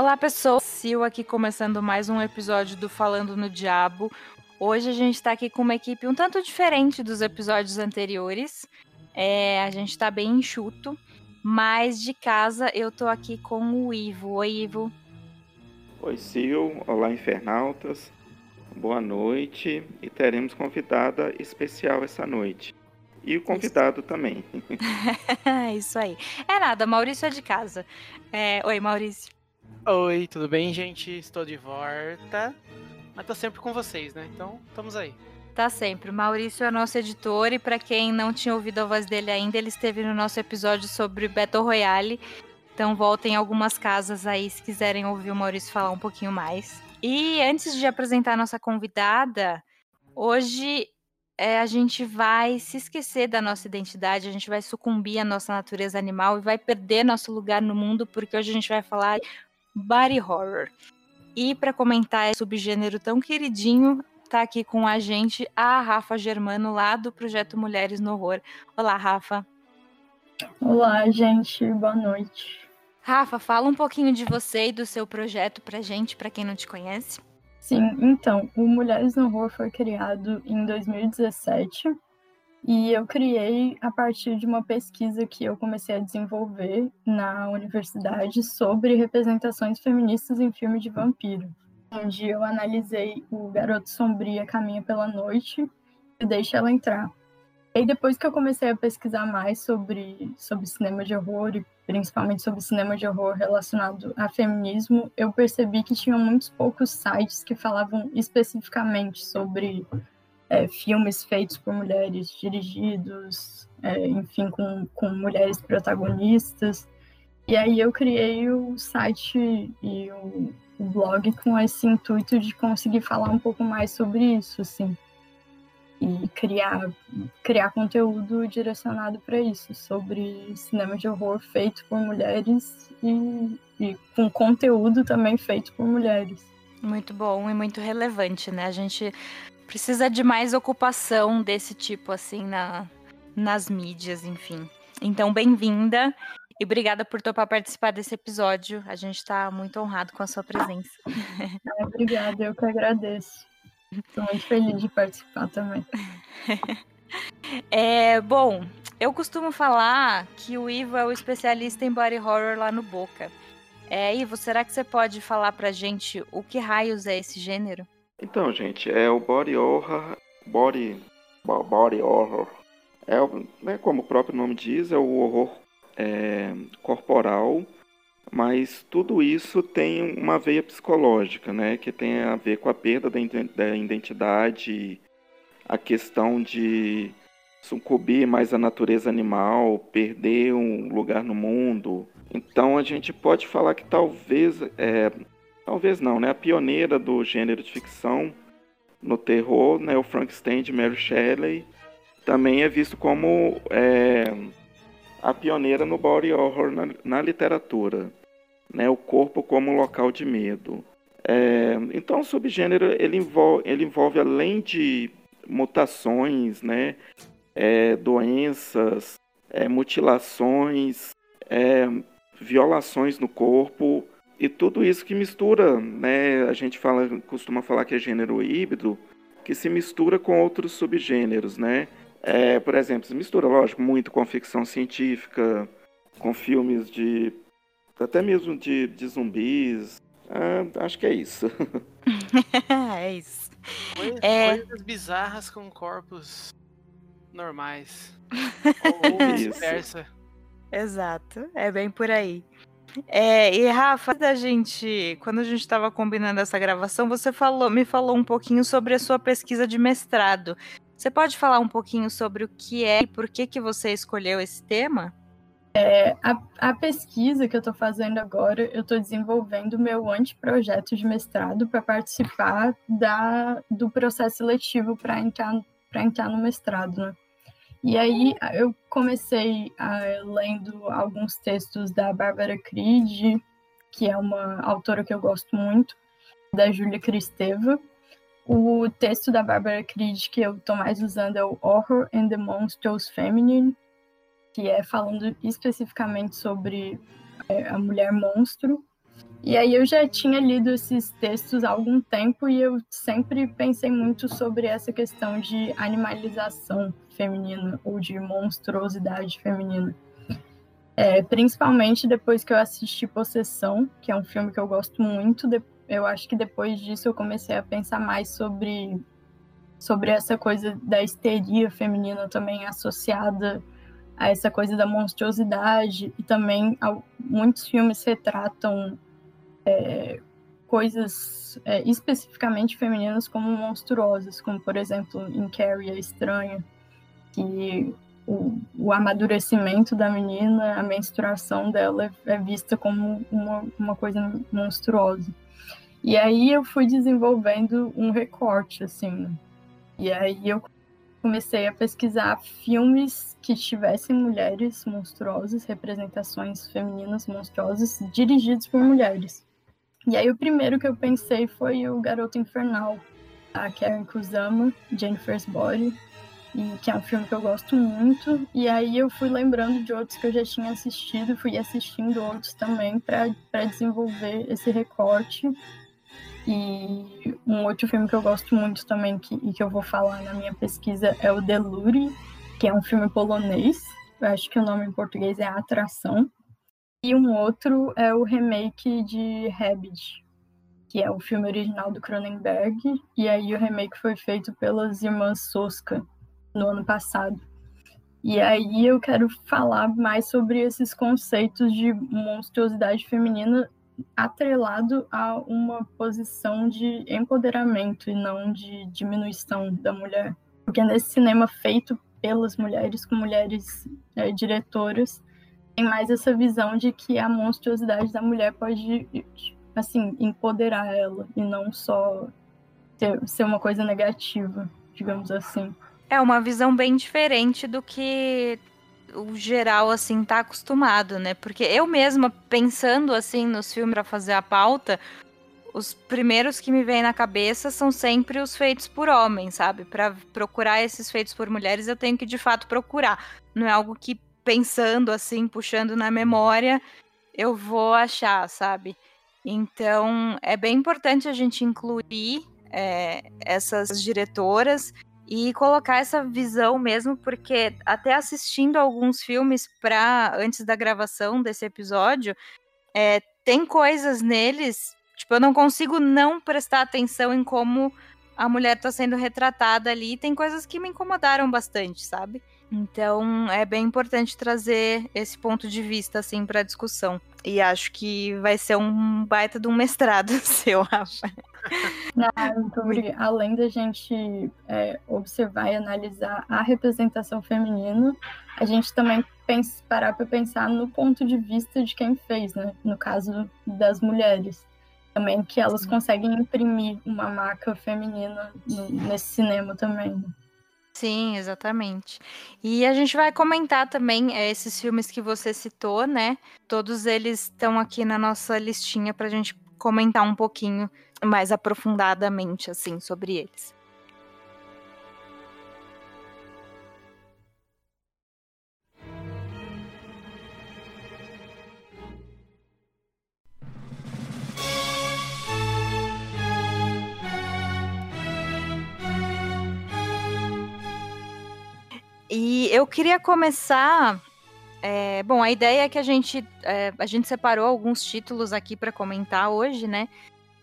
Olá, pessoal. Sil aqui começando mais um episódio do Falando no Diabo. Hoje a gente está aqui com uma equipe um tanto diferente dos episódios anteriores. É, a gente está bem enxuto, mas de casa eu tô aqui com o Ivo. Oi, Ivo. Oi, Sil. Olá, infernautas. Boa noite. E teremos convidada especial essa noite. E o convidado Isso. também. Isso aí. É nada, Maurício é de casa. É... Oi, Maurício. Oi, tudo bem, gente? Estou de volta. Mas tô sempre com vocês, né? Então, estamos aí. Tá sempre. O Maurício é nosso editor e para quem não tinha ouvido a voz dele ainda, ele esteve no nosso episódio sobre Battle Royale. Então voltem algumas casas aí se quiserem ouvir o Maurício falar um pouquinho mais. E antes de apresentar a nossa convidada, hoje é, a gente vai se esquecer da nossa identidade, a gente vai sucumbir à nossa natureza animal e vai perder nosso lugar no mundo, porque hoje a gente vai falar body horror. E para comentar esse subgênero tão queridinho, tá aqui com a gente a Rafa Germano, lá do projeto Mulheres no Horror. Olá, Rafa. Olá, gente. Boa noite. Rafa, fala um pouquinho de você e do seu projeto pra gente, para quem não te conhece. Sim, então, o Mulheres no Horror foi criado em 2017 e eu criei a partir de uma pesquisa que eu comecei a desenvolver na universidade sobre representações feministas em filme de vampiro, onde eu analisei o Garoto Sombria Caminha pela Noite e Deixa Ela Entrar. E depois que eu comecei a pesquisar mais sobre, sobre cinema de horror e principalmente sobre cinema de horror relacionado a feminismo, eu percebi que tinham muitos poucos sites que falavam especificamente sobre é, filmes feitos por mulheres, dirigidos, é, enfim, com, com mulheres protagonistas. E aí eu criei o site e o, o blog com esse intuito de conseguir falar um pouco mais sobre isso, assim e criar, criar conteúdo direcionado para isso, sobre cinema de horror feito por mulheres e, e, com conteúdo também feito por mulheres. Muito bom e muito relevante, né? A gente precisa de mais ocupação desse tipo, assim, na, nas mídias, enfim. Então, bem-vinda e obrigada por topar participar desse episódio. A gente está muito honrado com a sua presença. obrigada, eu que agradeço. Estou muito feliz de participar também. É, bom, eu costumo falar que o Ivo é o especialista em body horror lá no Boca. É, Ivo, será que você pode falar pra gente o que raios é esse gênero? Então, gente, é o body horror, body, body horror. É, né, como o próprio nome diz, é o horror é, corporal, mas tudo isso tem uma veia psicológica, né, que tem a ver com a perda da identidade, a questão de sucumbir mais à natureza animal, perder um lugar no mundo. Então a gente pode falar que talvez é, talvez não, né? A pioneira do gênero de ficção no terror, né? O Frankenstein de Mary Shelley, também é visto como é, a pioneira no body horror na, na, literatura, né? O corpo como local de medo. É, então o subgênero ele envolve, ele envolve além de mutações, né? É, doenças, é, mutilações, é, violações no corpo, e tudo isso que mistura, né? A gente fala, costuma falar que é gênero híbrido, que se mistura com outros subgêneros, né? É, por exemplo, se mistura, lógico, muito com ficção científica, com filmes de. até mesmo de, de zumbis. Ah, acho que é isso. é isso. Coisas, é... coisas bizarras com corpos normais. ou, ou vice-versa. Exato, é bem por aí. É, e Rafa, da gente, quando a gente estava combinando essa gravação, você falou, me falou um pouquinho sobre a sua pesquisa de mestrado. Você pode falar um pouquinho sobre o que é e por que que você escolheu esse tema? É, a, a, pesquisa que eu estou fazendo agora, eu estou desenvolvendo o meu anteprojeto de mestrado para participar da, do processo seletivo para entrar, entrar no mestrado, né? E aí eu comecei uh, lendo alguns textos da Bárbara Creed, que é uma autora que eu gosto muito, da Júlia Cristeva. O texto da Bárbara Creed que eu estou mais usando é o Horror and the Monsters Feminine, que é falando especificamente sobre é, a mulher monstro. E aí eu já tinha lido esses textos há algum tempo e eu sempre pensei muito sobre essa questão de animalização feminina ou de monstruosidade feminina. É, principalmente depois que eu assisti Possessão, que é um filme que eu gosto muito. Eu acho que depois disso eu comecei a pensar mais sobre, sobre essa coisa da histeria feminina também associada a essa coisa da monstruosidade e também muitos filmes retratam é, coisas é, especificamente femininas como monstruosas, como por exemplo em Carrie a Estranha, que o, o amadurecimento da menina, a menstruação dela é, é vista como uma, uma coisa monstruosa. E aí eu fui desenvolvendo um recorte, assim. E aí eu comecei a pesquisar filmes que tivessem mulheres monstruosas, representações femininas monstruosas, dirigidos por mulheres. E aí o primeiro que eu pensei foi o Garoto Infernal, a Karen Kusama, Jennifer's Body, e que é um filme que eu gosto muito. E aí eu fui lembrando de outros que eu já tinha assistido, fui assistindo outros também para desenvolver esse recorte. E um outro filme que eu gosto muito também que, e que eu vou falar na minha pesquisa é o Deluri, que é um filme polonês. Eu acho que o nome em português é Atração. E um outro é o remake de Rabbit, que é o filme original do Cronenberg, e aí o remake foi feito pelas irmãs Soska no ano passado. E aí eu quero falar mais sobre esses conceitos de monstruosidade feminina atrelado a uma posição de empoderamento e não de diminuição da mulher. Porque nesse cinema feito pelas mulheres, com mulheres é, diretoras, tem mais essa visão de que a monstruosidade da mulher pode, assim, empoderar ela e não só ser, ser uma coisa negativa, digamos assim. É uma visão bem diferente do que o geral assim tá acostumado, né? Porque eu mesma pensando assim nos filmes para fazer a pauta, os primeiros que me vêm na cabeça são sempre os feitos por homens, sabe? Para procurar esses feitos por mulheres, eu tenho que de fato procurar. Não é algo que pensando assim, puxando na memória, eu vou achar, sabe? Então, é bem importante a gente incluir é, essas diretoras e colocar essa visão mesmo, porque até assistindo alguns filmes para antes da gravação desse episódio, é, tem coisas neles, tipo, eu não consigo não prestar atenção em como a mulher está sendo retratada ali, tem coisas que me incomodaram bastante, sabe? Então é bem importante trazer esse ponto de vista assim para discussão. E acho que vai ser um baita de um mestrado seu, Rafa. Não, muito obrigada. Além da gente é, observar e analisar a representação feminina, a gente também pensa, parar para pensar no ponto de vista de quem fez, né? No caso das mulheres. Também que elas conseguem imprimir uma marca feminina no, nesse cinema também. Sim, exatamente. E a gente vai comentar também é, esses filmes que você citou, né? Todos eles estão aqui na nossa listinha para a gente comentar um pouquinho mais aprofundadamente, assim, sobre eles. E eu queria começar. É, bom, a ideia é que a gente, é, a gente separou alguns títulos aqui para comentar hoje, né?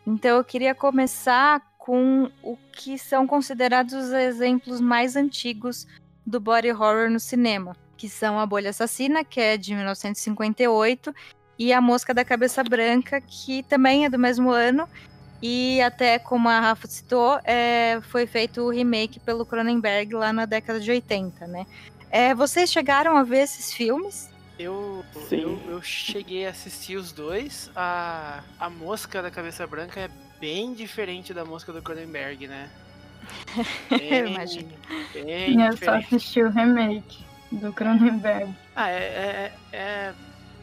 Então eu queria começar com o que são considerados os exemplos mais antigos do body horror no cinema, que são A Bolha Assassina, que é de 1958, e A Mosca da Cabeça Branca, que também é do mesmo ano, e até como a Rafa citou, é, foi feito o remake pelo Cronenberg lá na década de 80, né? É, vocês chegaram a ver esses filmes? Eu, eu, eu, cheguei a assistir os dois. A, a Mosca da Cabeça Branca é bem diferente da Mosca do Cronenberg, né? Bem, eu imagino. Bem eu só assisti o remake do Cronenberg. Ah, é, é, é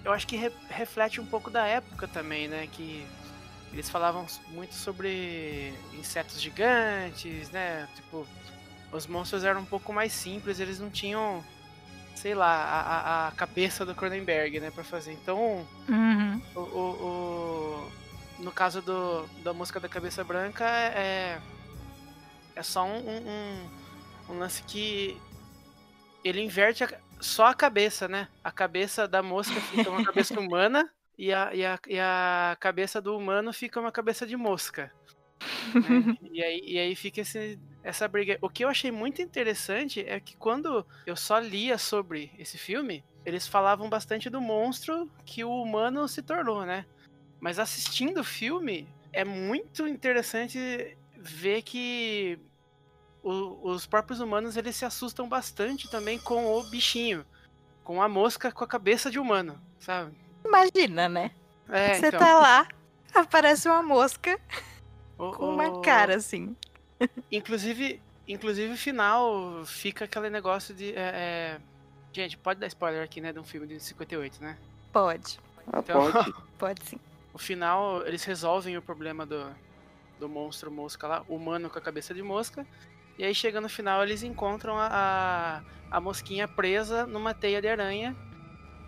eu acho que re, reflete um pouco da época também, né? Que eles falavam muito sobre insetos gigantes, né? Tipo, os monstros eram um pouco mais simples, eles não tinham, sei lá, a, a cabeça do Cronenberg, né, para fazer. Então, uhum. o, o, o, no caso do, da música da Cabeça Branca, é, é só um, um, um lance que ele inverte a, só a cabeça, né? A cabeça da mosca fica uma cabeça humana e a, e, a, e a cabeça do humano fica uma cabeça de mosca. Né? e, aí, e aí fica esse, essa briga. O que eu achei muito interessante é que quando eu só lia sobre esse filme, eles falavam bastante do monstro que o humano se tornou, né? Mas assistindo o filme, é muito interessante ver que o, os próprios humanos eles se assustam bastante também com o bichinho, com a mosca com a cabeça de humano, sabe? Imagina, né? É, Você então, tá lá, aparece uma mosca o- com uma cara assim. Inclusive, inclusive o final fica aquele negócio de. é, é, Gente, pode dar spoiler aqui, né? De um filme de 58, né? Pode, Ah, Então- pode. pode sim. O final, eles resolvem o problema do, do monstro mosca lá, humano com a cabeça de mosca. E aí chega no final, eles encontram a, a, a mosquinha presa numa teia de aranha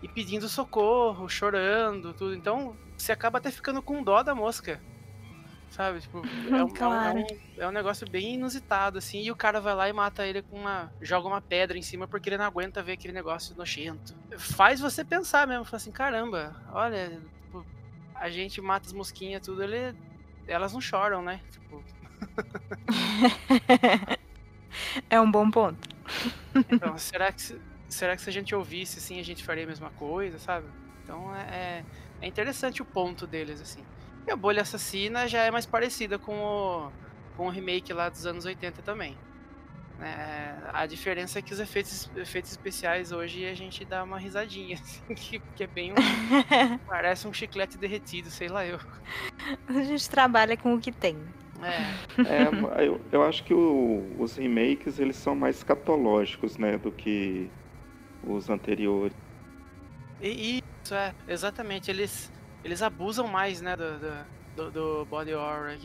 e pedindo socorro, chorando, tudo. Então você acaba até ficando com dó da mosca. Sabe? Tipo, é, um, é um- Claro. é um, é um negócio bem inusitado, assim. E o cara vai lá e mata ele com uma. joga uma pedra em cima porque ele não aguenta ver aquele negócio nojento. Faz você pensar mesmo, fala assim, caramba, olha, tipo, a gente mata as mosquinhas, tudo, ele, elas não choram, né? Tipo, É um bom ponto. então, será que, será que se a gente ouvisse assim, a gente faria a mesma coisa, sabe? Então é, é, é interessante o ponto deles, assim. E a Bolha Assassina já é mais parecida com o, com o remake lá dos anos 80 também. É, a diferença é que os efeitos, efeitos especiais hoje a gente dá uma risadinha, assim, que, que é bem um, parece um chiclete derretido, sei lá eu. A gente trabalha com o que tem. É, É, eu, eu acho que o- os remakes eles são mais catológicos, né, do que os anteriores. E isso, é, exatamente. Eles, eles abusam mais, né, do, do, do- body horror.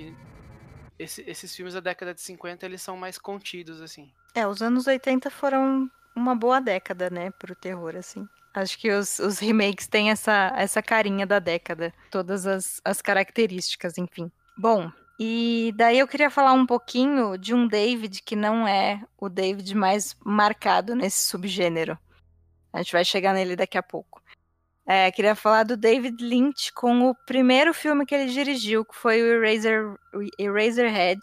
esse- esses filmes da década de 50, eles são mais contidos, assim. É, os anos 80 foram uma boa década, né, pro terror, assim. Acho que os, os remakes têm essa, essa carinha da década. Todas as, as características, enfim. Bom, e daí eu queria falar um pouquinho de um David que não é o David mais marcado nesse subgênero. A gente vai chegar nele daqui a pouco. É, queria falar do David Lynch com o primeiro filme que ele dirigiu, que foi o Eraser, Eraserhead,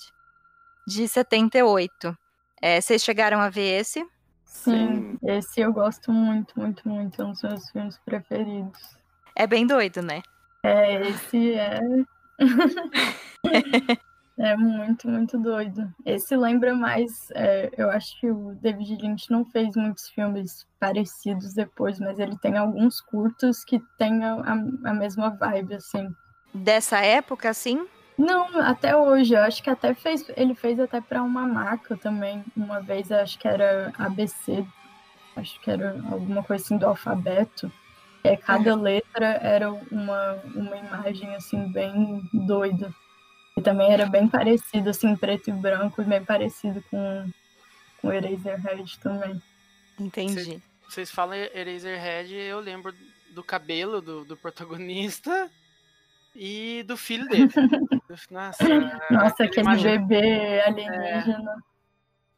de 78. É, vocês chegaram a ver esse? Sim, esse eu gosto muito, muito, muito. É um dos meus filmes preferidos. É bem doido, né? É, esse é. é muito, muito doido. Esse lembra mais. é, eu acho que o David Lynch não fez muitos filmes parecidos depois, mas ele tem alguns curtos que tem a, a- a mesma vibe, assim. Dessa época, assim? Não, até hoje. Eu acho que até fez. Ele fez até pra uma marca também. Uma vez, acho que era ABC. Acho que era alguma coisa assim do alfabeto. É, cada letra era uma, uma imagem assim bem doida. E também era bem parecido, assim, preto e branco, e bem parecido com, com Eraserhead também. Entendi. Vocês falam Eraserhead, eu lembro do cabelo do, do protagonista e do filho dele. Nossa, Nossa, aquele aquele bebê alienígena.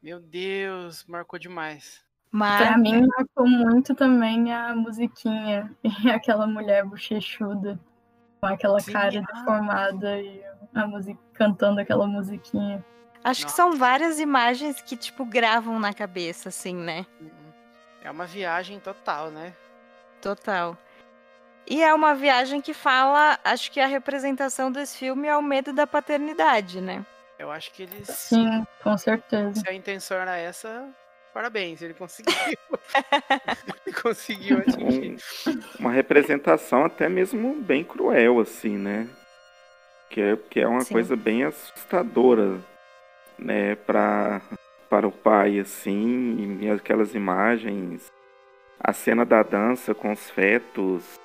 Meu Deus, marcou demais. Mas Pra mim, marcou muito também a musiquinha e aquela mulher bochechuda com aquela Sim, cara ah. deformada e a música cantando aquela musiquinha. acho que são várias imagens que, tipo, gravam na cabeça, assim, né? É uma viagem total, né? Total. E é uma viagem que fala, acho que a representação desse filme é o medo da paternidade, né? Eu acho que eles. Sim, com certeza. Se a intenção era essa, parabéns, ele conseguiu. ele conseguiu atingir. Um- uma representação até mesmo bem cruel, assim, né? Que é, que é uma Sim. coisa bem assustadora, né, pra, para o pai, assim, e aquelas imagens, a cena da dança com os fetos,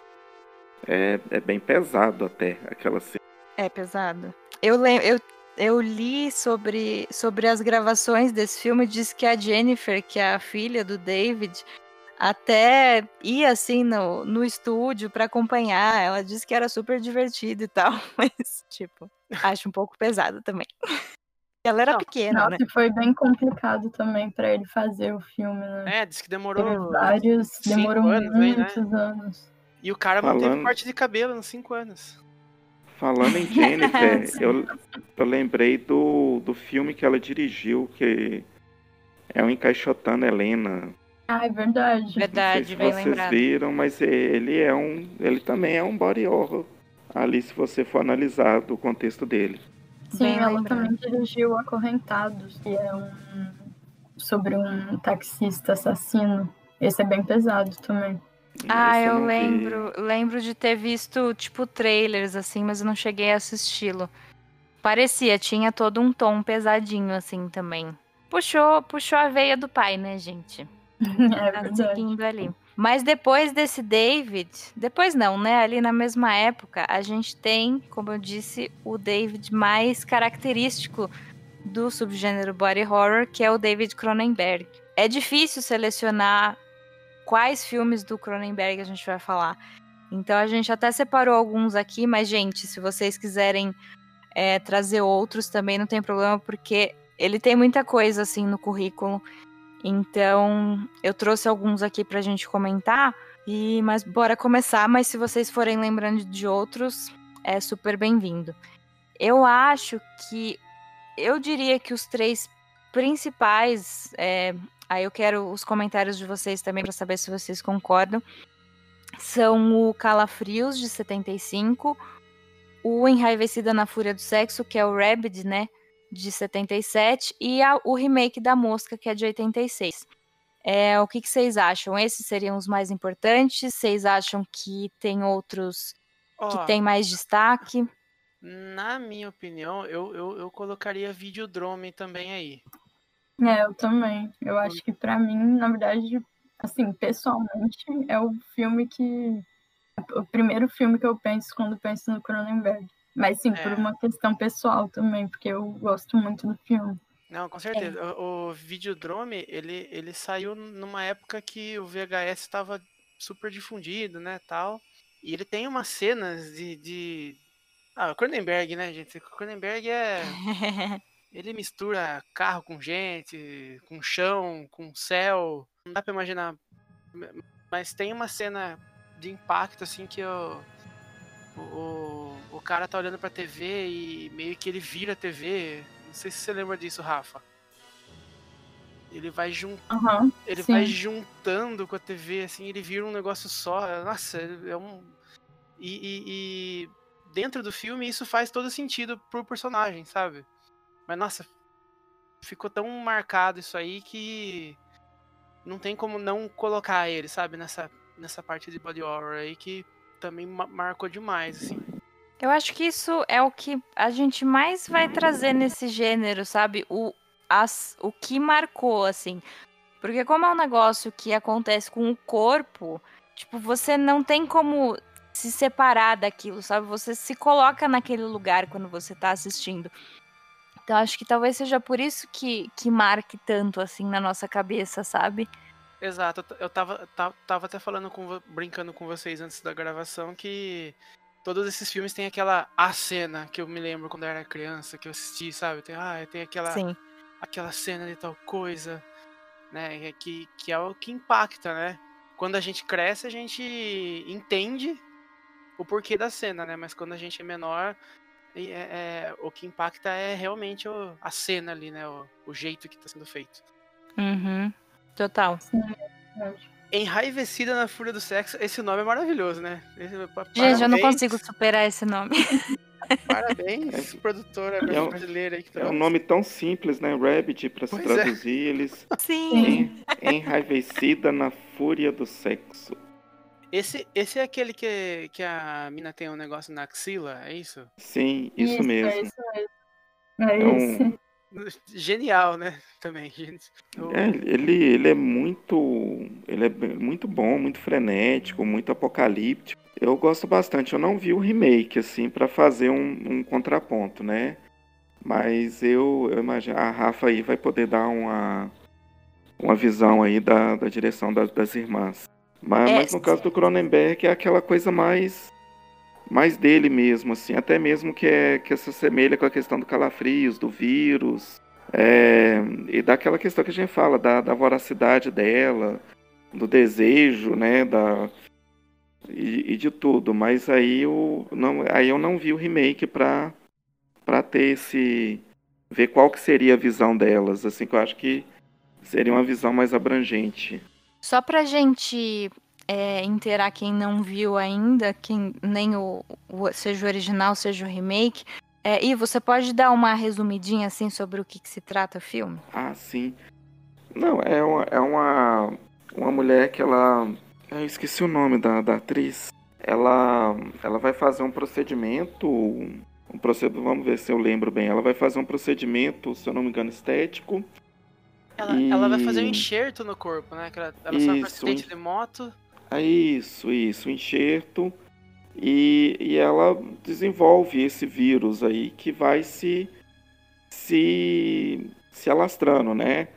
é, é bem pesado até, aquela cena. É pesado. Eu, lem- eu, eu li sobre, sobre as gravações desse filme, diz que a Jennifer, que é a filha do David, até ia assim no, no estúdio para acompanhar. Ela disse que era super divertido e tal, mas, tipo, acho um pouco pesado também. Ela era Não, pequena, Nossa, né? e foi bem complicado também pra ele fazer o filme, né? É, disse que Teve demorou. vários, cinco demorou anos aí, né? muitos anos. E o cara manteve Falando- corte de cabelo nos 5 anos. Falando em Jennifer, Sim. eu, eu lembrei do, do filme que ela dirigiu, que é o Encaixotando Helena. Ah, é verdade. Não sei Verdade, se bem vocês lembrado. viram, mas ele é um. Ele também é um body horror. Ali, se você for analisar do contexto dele. Sim, Bem ela lembrado. também dirigiu Acorrentados, que é um sobre um taxista assassino. Esse é bem pesado também. Ah, Esse eu não vi. lembro, lembro de ter visto, tipo, trailers, assim, mas eu não cheguei a assisti-lo. Parecia, tinha todo um tom pesadinho, assim, também. Puxou, puxou a veia do pai, né, gente? É Tá verdade. ali. Mas depois desse David, depois não, né? Ali na mesma época, a gente tem, como eu disse, o David mais característico do subgênero body horror, que é o David Cronenberg. É difícil selecionar quais filmes do Cronenberg a gente vai falar. Então a gente até separou alguns aqui, mas, gente, se vocês quiserem é, trazer outros também não tem problema, porque ele tem muita coisa assim no currículo. Então, eu trouxe alguns aqui pra gente comentar. E mas bora começar, mas se vocês forem lembrando de outros, é super bem-vindo. Eu acho que eu diria que os três principais, é, aí eu quero os comentários de vocês também para saber se vocês concordam. São o Calafrios de 75, o Enraivecida na Fúria do Sexo, que é o Rabid, né? De 77 e a- o remake da Mosca, que é de 86. É, o que, que vocês acham? Esses seriam os mais importantes? Vocês acham que tem outros Ó, que tem mais destaque? na minha opinião, eu, eu, eu colocaria Videodrome também aí. É, eu também. Eu acho que pra mim, na verdade, assim, pessoalmente, é o filme que. O primeiro filme que eu penso quando penso no Cronenberg. Mas sim, por É. uma questão pessoal também, porque eu gosto muito do filme. Não, com certeza. O, o Videodrome, ele, ele saiu numa época que o VHS estava super difundido, né, tal. E ele tem umas cenas de... de... Ah, o Cronenberg, né, gente? O Cronenberg é... Ele mistura carro com gente, com chão, com céu. Não dá pra imaginar. Mas tem uma cena de impacto, assim, que o, o, o cara tá olhando pra TV e meio que ele vira a TV. Não sei se você lembra disso, Rafa. Ele vai, jun... Aham. ele Sim. vai juntando com a TV, assim, ele vira um negócio só. Nossa, é um. E, e- e dentro do filme isso faz todo sentido pro personagem, sabe? Mas nossa, ficou tão marcado isso aí que não tem como não colocar ele, sabe, nessa, nessa parte de body horror aí que também ma- marcou demais, assim. Eu acho que isso é o que a gente mais vai trazer nesse gênero, sabe? O, as, o que marcou, assim. Porque como é um negócio que acontece com o corpo, tipo, você não tem como se separar daquilo, sabe? Você se coloca naquele lugar quando você tá assistindo. Então acho que talvez seja por isso que, que marque tanto, assim, na nossa cabeça, sabe? Exato, eu tava, ta- tava até falando com, brincando com vocês antes da gravação que todos esses filmes têm aquela a cena que eu me lembro quando eu era criança, que eu assisti, sabe? Tem, ah, tem aquela, Sim. aquela cena de tal coisa, né? e Que, que é o que impacta, né? Quando a gente cresce, a gente entende o porquê da cena, né? Mas quando a gente é menor, é- é- o que impacta é realmente o- a cena ali, né? O, o jeito que tá sendo feito. Uhum. Total. verdade. Enraivecida na Fúria do Sexo, esse nome é maravilhoso, né? Esse- pa- Gente, eu não consigo superar esse nome. Parabéns, produtora É um- brasileira aí que tá É um nome tão simples, né? Rabbit, pra se Pois é. traduzir, eles. Sim. En- Enraivecida na fúria do sexo. Esse, esse é aquele que, que a mina tem um negócio na axila, é isso? Sim, isso, É mesmo. isso mesmo. É, É um- esse. Genial, né? Também, É, ele, ele é muito. Ele é muito bom, muito frenético, muito apocalíptico. Eu gosto bastante. Eu não vi o remake, assim, pra fazer um, um contraponto, né? Mas eu, eu imagino. A Rafa aí vai poder dar uma. uma visão aí da, da direção das, das irmãs. Mas, É, mas no caso do Cronenberg é aquela coisa mais mais dele mesmo, assim, até mesmo que é que se assemelha com a questão do calafrios, do vírus, é, e daquela questão que a gente fala da, da voracidade dela, do desejo, né, da e, e de tudo. Mas aí eu não, aí eu não vi o remake para para ter esse ver qual que seria a visão delas, assim que eu acho que seria uma visão mais abrangente. Só pra gente é, inteirar quem não viu ainda, quem nem o, o- seja o original, seja o remake. É, e você pode dar uma resumidinha assim sobre o que, que se trata o filme? Ah, sim. Não, é uma, é uma, uma mulher que ela. Eu esqueci o nome da, da atriz. Ela, ela vai fazer um procedimento. Um procedimento, vamos ver se eu lembro bem. Ela vai fazer um procedimento, se eu não me engano, estético. Ela, E- ela vai fazer um enxerto no corpo, né? Que ela, ela sofre um Isso, acidente en- de moto. É isso, isso, enxerto. E, e ela desenvolve esse vírus aí que vai se, se, se alastrando, né?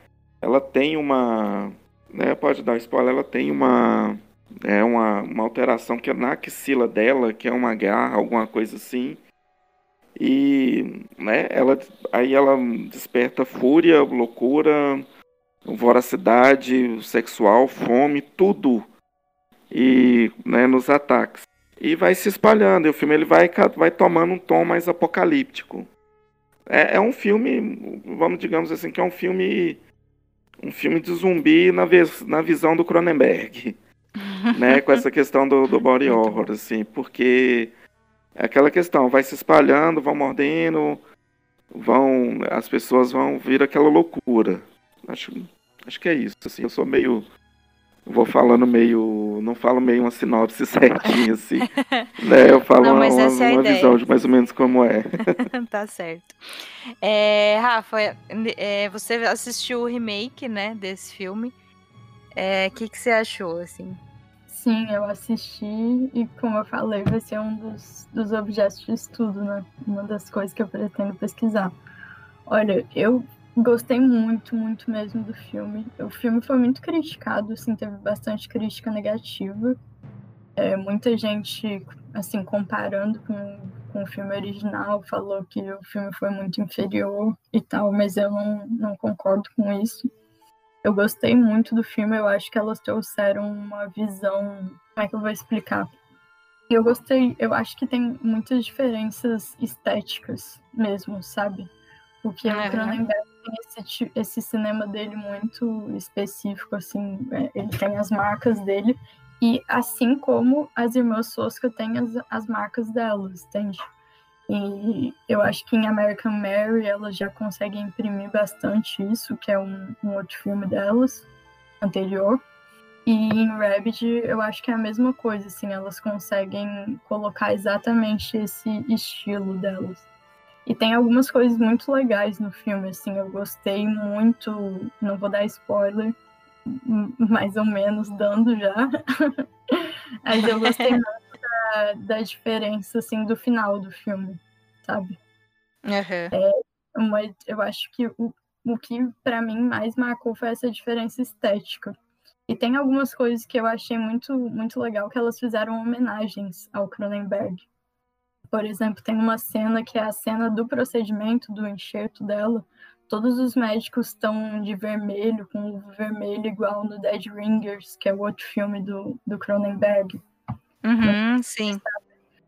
Ela tem uma. Né, pode dar spoiler, ela tem uma. É uma, uma alteração que é na axila dela, que é uma garra, alguma coisa assim. E né, ela, aí ela desperta fúria, loucura, voracidade sexual, fome, tudo e né, nos ataques. E vai se espalhando, e o filme ele vai, vai tomando um tom mais apocalíptico. É, é um filme, vamos digamos assim, que é um filme um filme de zumbi na, vez, na visão do Cronenberg, né, com essa questão do, do body horror, assim, porque é aquela questão, vai se espalhando, vão mordendo, vão, as pessoas vão vir aquela loucura. Acho, acho que é isso, assim, eu sou meio Vou falando meio. Não falo meio uma sinopse certinha, assim. né? Eu falo Não, uma, mas uma- é uma visão de mais ou menos como é. tá certo. É, Rafa, é, você assistiu o remake, né, desse filme. O que, que você achou, assim? Sim, eu assisti e, como eu falei, vai ser um dos, dos objetos de estudo, né? Uma das coisas que eu pretendo pesquisar. Olha, eu gostei muito, muito mesmo do filme. O filme foi muito criticado, assim, teve bastante crítica negativa. É, muita gente, assim, comparando com, com o filme original, falou que o filme foi muito inferior e tal, mas eu não, não concordo com isso. Eu gostei muito do filme, eu acho que elas trouxeram uma visão. Como é que eu vou explicar? Eu gostei, eu acho que tem muitas diferenças estéticas mesmo, sabe? Porque Aham. o Cronenberg esse, esse cinema dele muito específico, assim, é, ele tem as marcas dele, e assim como as irmãs Sosca têm as, as marcas delas, entende? E eu acho que em American Mary elas já conseguem imprimir bastante isso, que é um, um outro filme delas, anterior. E em Rabbit eu acho que é a mesma coisa, assim, elas conseguem colocar exatamente esse estilo delas. E tem algumas coisas muito legais no filme, assim, eu gostei muito, não vou dar spoiler, mais ou menos dando já, mas eu gostei muito da, da diferença, assim, do final do filme, sabe? Aham. Uma, eu acho que o, o que pra mim mais marcou foi essa diferença estética. E tem algumas coisas que eu achei muito, muito legal que elas fizeram homenagens ao Cronenberg. Por exemplo, tem uma cena que é a cena do procedimento, do enxerto dela. Todos os médicos estão de vermelho, com o vermelho igual no Dead Ringers, que é o outro filme do, do Cronenberg. Uhum, sim.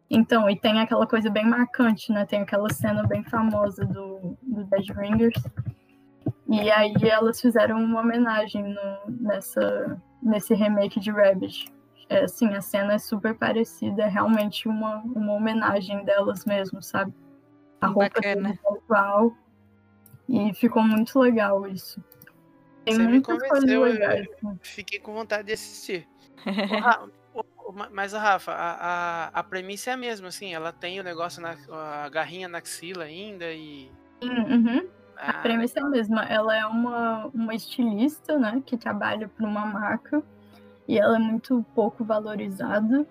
Então, e tem aquela coisa bem marcante, né? Tem aquela cena bem famosa do, do Dead Ringers. E aí elas fizeram uma homenagem no- nessa, nesse remake de Rabbit. É, assim, a cena é super parecida, é realmente uma, uma homenagem delas mesmo, sabe? A roupa Bacana. é igual. E ficou muito legal isso. Tem Você me convenceu, eu- né? Fiquei com vontade de assistir. Mas, o Rafa, a, a, a premissa é a mesma, assim. Ela tem o negócio, na, a garrinha na axila ainda e. Uhum. A Ah, premissa é a mesma. Ela é uma, uma estilista, né? Que trabalha para uma marca. E ela é muito pouco valorizada.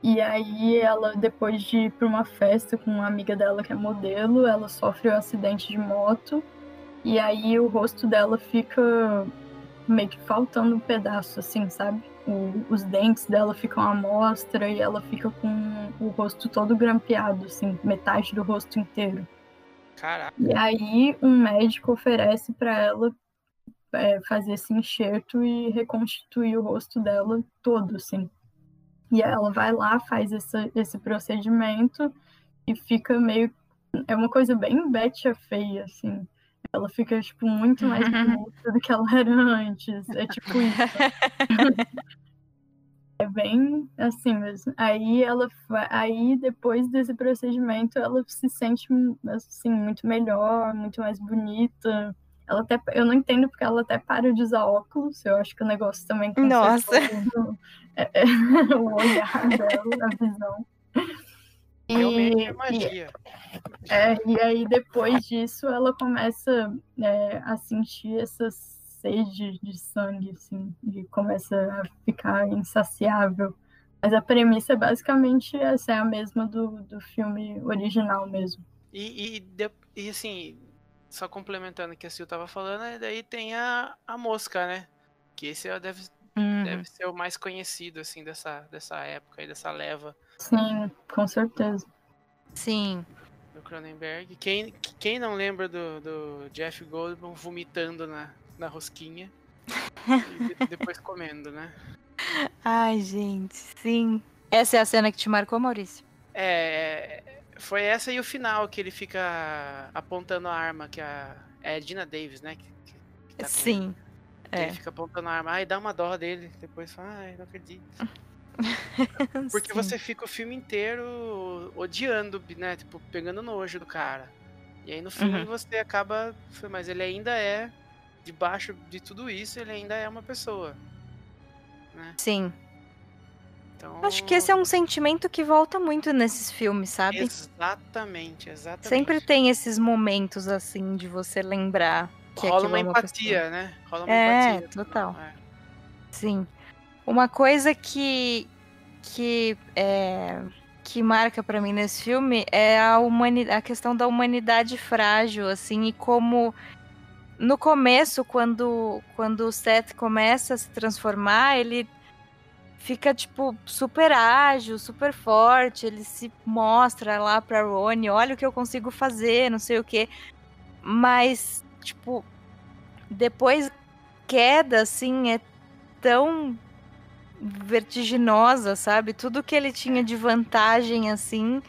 E aí ela, depois de ir para uma festa com uma amiga dela que é modelo, ela sofre um acidente de moto. E aí o rosto dela fica meio que faltando um pedaço, assim, sabe? O, os dentes dela ficam à mostra e ela fica com o rosto todo grampeado, assim, metade do rosto inteiro. Caraca. E aí um médico oferece para ela é, fazer esse enxerto e reconstituir o rosto dela todo, assim. E ela vai lá, faz essa, esse procedimento e fica meio. É uma coisa bem Betty a feia, assim. Ela fica, tipo, muito mais bonita do que ela era antes. É tipo isso. é bem assim mesmo. Aí ela aí depois desse procedimento ela se sente assim muito melhor, muito mais bonita. Ela até eu não entendo porque ela até para de usar óculos. Eu acho que o negócio também Nossa. É, é, o olhar dela, a visão. Realmente é magia. E, é, e aí depois disso ela começa é, a sentir essas sede de sangue, assim, e começa a ficar insaciável. Mas a premissa é basicamente essa, é a mesma do, do filme original mesmo. E, e, e assim, só complementando o que a Sil tava falando, daí tem a, a mosca, né? Que esse é, deve, uhum. deve ser o mais conhecido, assim, dessa, dessa época e dessa leva. Sim, com certeza. Sim. Do Cronenberg. Quem, quem não lembra do, do Jeff Goldblum vomitando na, na rosquinha e depois comendo, né? Ai, gente, sim. Essa é a cena que te marcou, Maurício? É, foi essa e o final que ele fica apontando a arma, que a, é a Dina Davis, né? Que, que tá sim. É. Ele fica apontando a arma, ai, dá uma dó dele. Depois fala, ai, não acredito. Porque Sim. você fica o filme inteiro odiando, né? Tipo, pegando nojo do cara. E aí no fim uhum. você acaba. Mas ele ainda é debaixo de tudo isso, ele ainda é uma pessoa. Né? Sim. Então... Acho que esse é um sentimento que volta muito nesses filmes, sabe? Exatamente, exatamente. Sempre tem esses momentos assim de você lembrar que rola uma é uma empatia, né? Rola uma é, empatia. Total. É. Sim. Uma coisa que que é, que marca para mim nesse filme é a, humani a questão da humanidade frágil, assim, e como no começo, quando, quando o Seth começa a se transformar, ele fica, tipo, super ágil, super forte, ele se mostra lá pra Rony, olha o que eu consigo fazer, não sei o que. Mas, tipo, depois queda, assim, é tão vertiginosa, sabe? Tudo que ele tinha de vantagem, assim,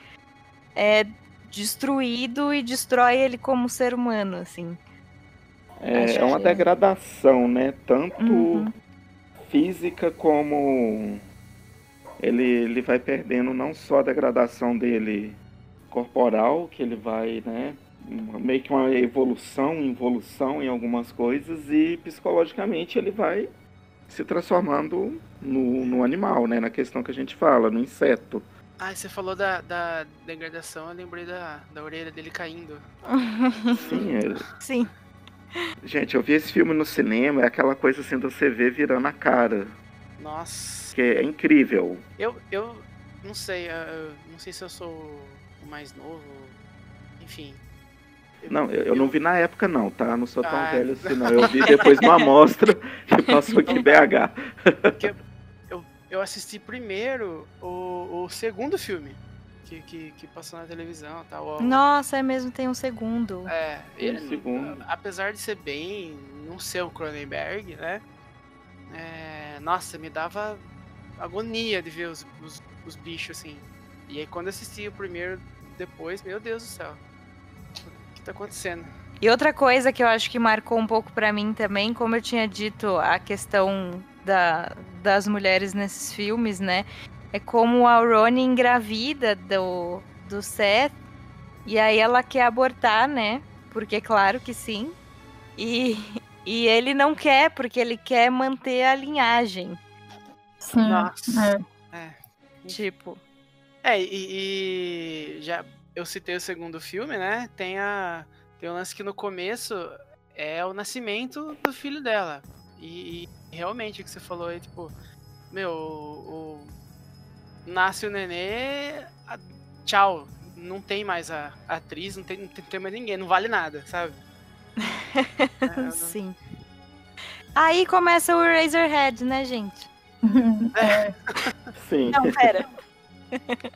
é destruído e destrói ele como ser humano, assim. É, é uma degradação, né? Tanto uhum. Física como ele, ele vai perdendo não só a degradação dele corporal, que ele vai, né? Meio que uma evolução, involução em algumas coisas, e psicologicamente ele vai se transformando no, no animal, né? Na questão que a gente fala, no inseto. Ah, você falou da, da degradação, eu lembrei da, da orelha dele caindo. Sim, é... Sim. Gente, eu vi esse filme no cinema, é aquela coisa assim do você ver virando a cara. Nossa. Que é incrível. Eu, eu não sei, eu não sei se eu sou o mais novo, enfim. Não, eu, eu, não vi na época não, tá? Não sou tão ah, velho assim não. Eu vi depois uma amostra que passou aqui em BH. eu, eu assisti primeiro o, o segundo filme que, que, que, passou na televisão. Tá? O, Nossa, é mesmo, tem um segundo. É, ele, um segundo. apesar de ser bem, não ser o Cronenberg, né? É, nossa, me dava agonia de ver os, os, os bichos assim. E aí quando eu assisti o primeiro depois, meu Deus do céu tá acontecendo. E outra coisa que eu acho que marcou um pouco para mim também, como eu tinha dito, a questão da, das mulheres nesses filmes, né? É como a Ronnie engravida do, do Seth e aí ela quer abortar, né? Porque claro que sim. E, e ele não quer, porque ele quer manter a linhagem. Sim. Nossa. É. é. Tipo. É, e, e já eu citei o segundo filme, né? Tem a tem um lance que no começo é o nascimento do filho dela. E, e realmente o que você falou aí, tipo, meu, o nasce o nenê, a, tchau, não tem mais a, a atriz, não tem, não tem mais ninguém, não vale nada, sabe? é, Sim. Aí começa o Razorhead, né, gente? É, Sim. Não, pera.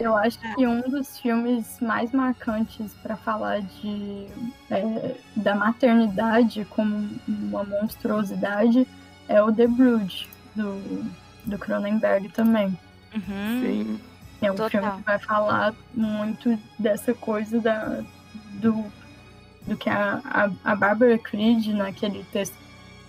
eu acho que um dos filmes mais marcantes para falar de é, da maternidade como uma monstruosidade é o The Brood do, do Cronenberg também. Uhum. Sim. É um Total. filme que vai falar muito dessa coisa da, do, do que a, a, a Barbara Creed, naquele texto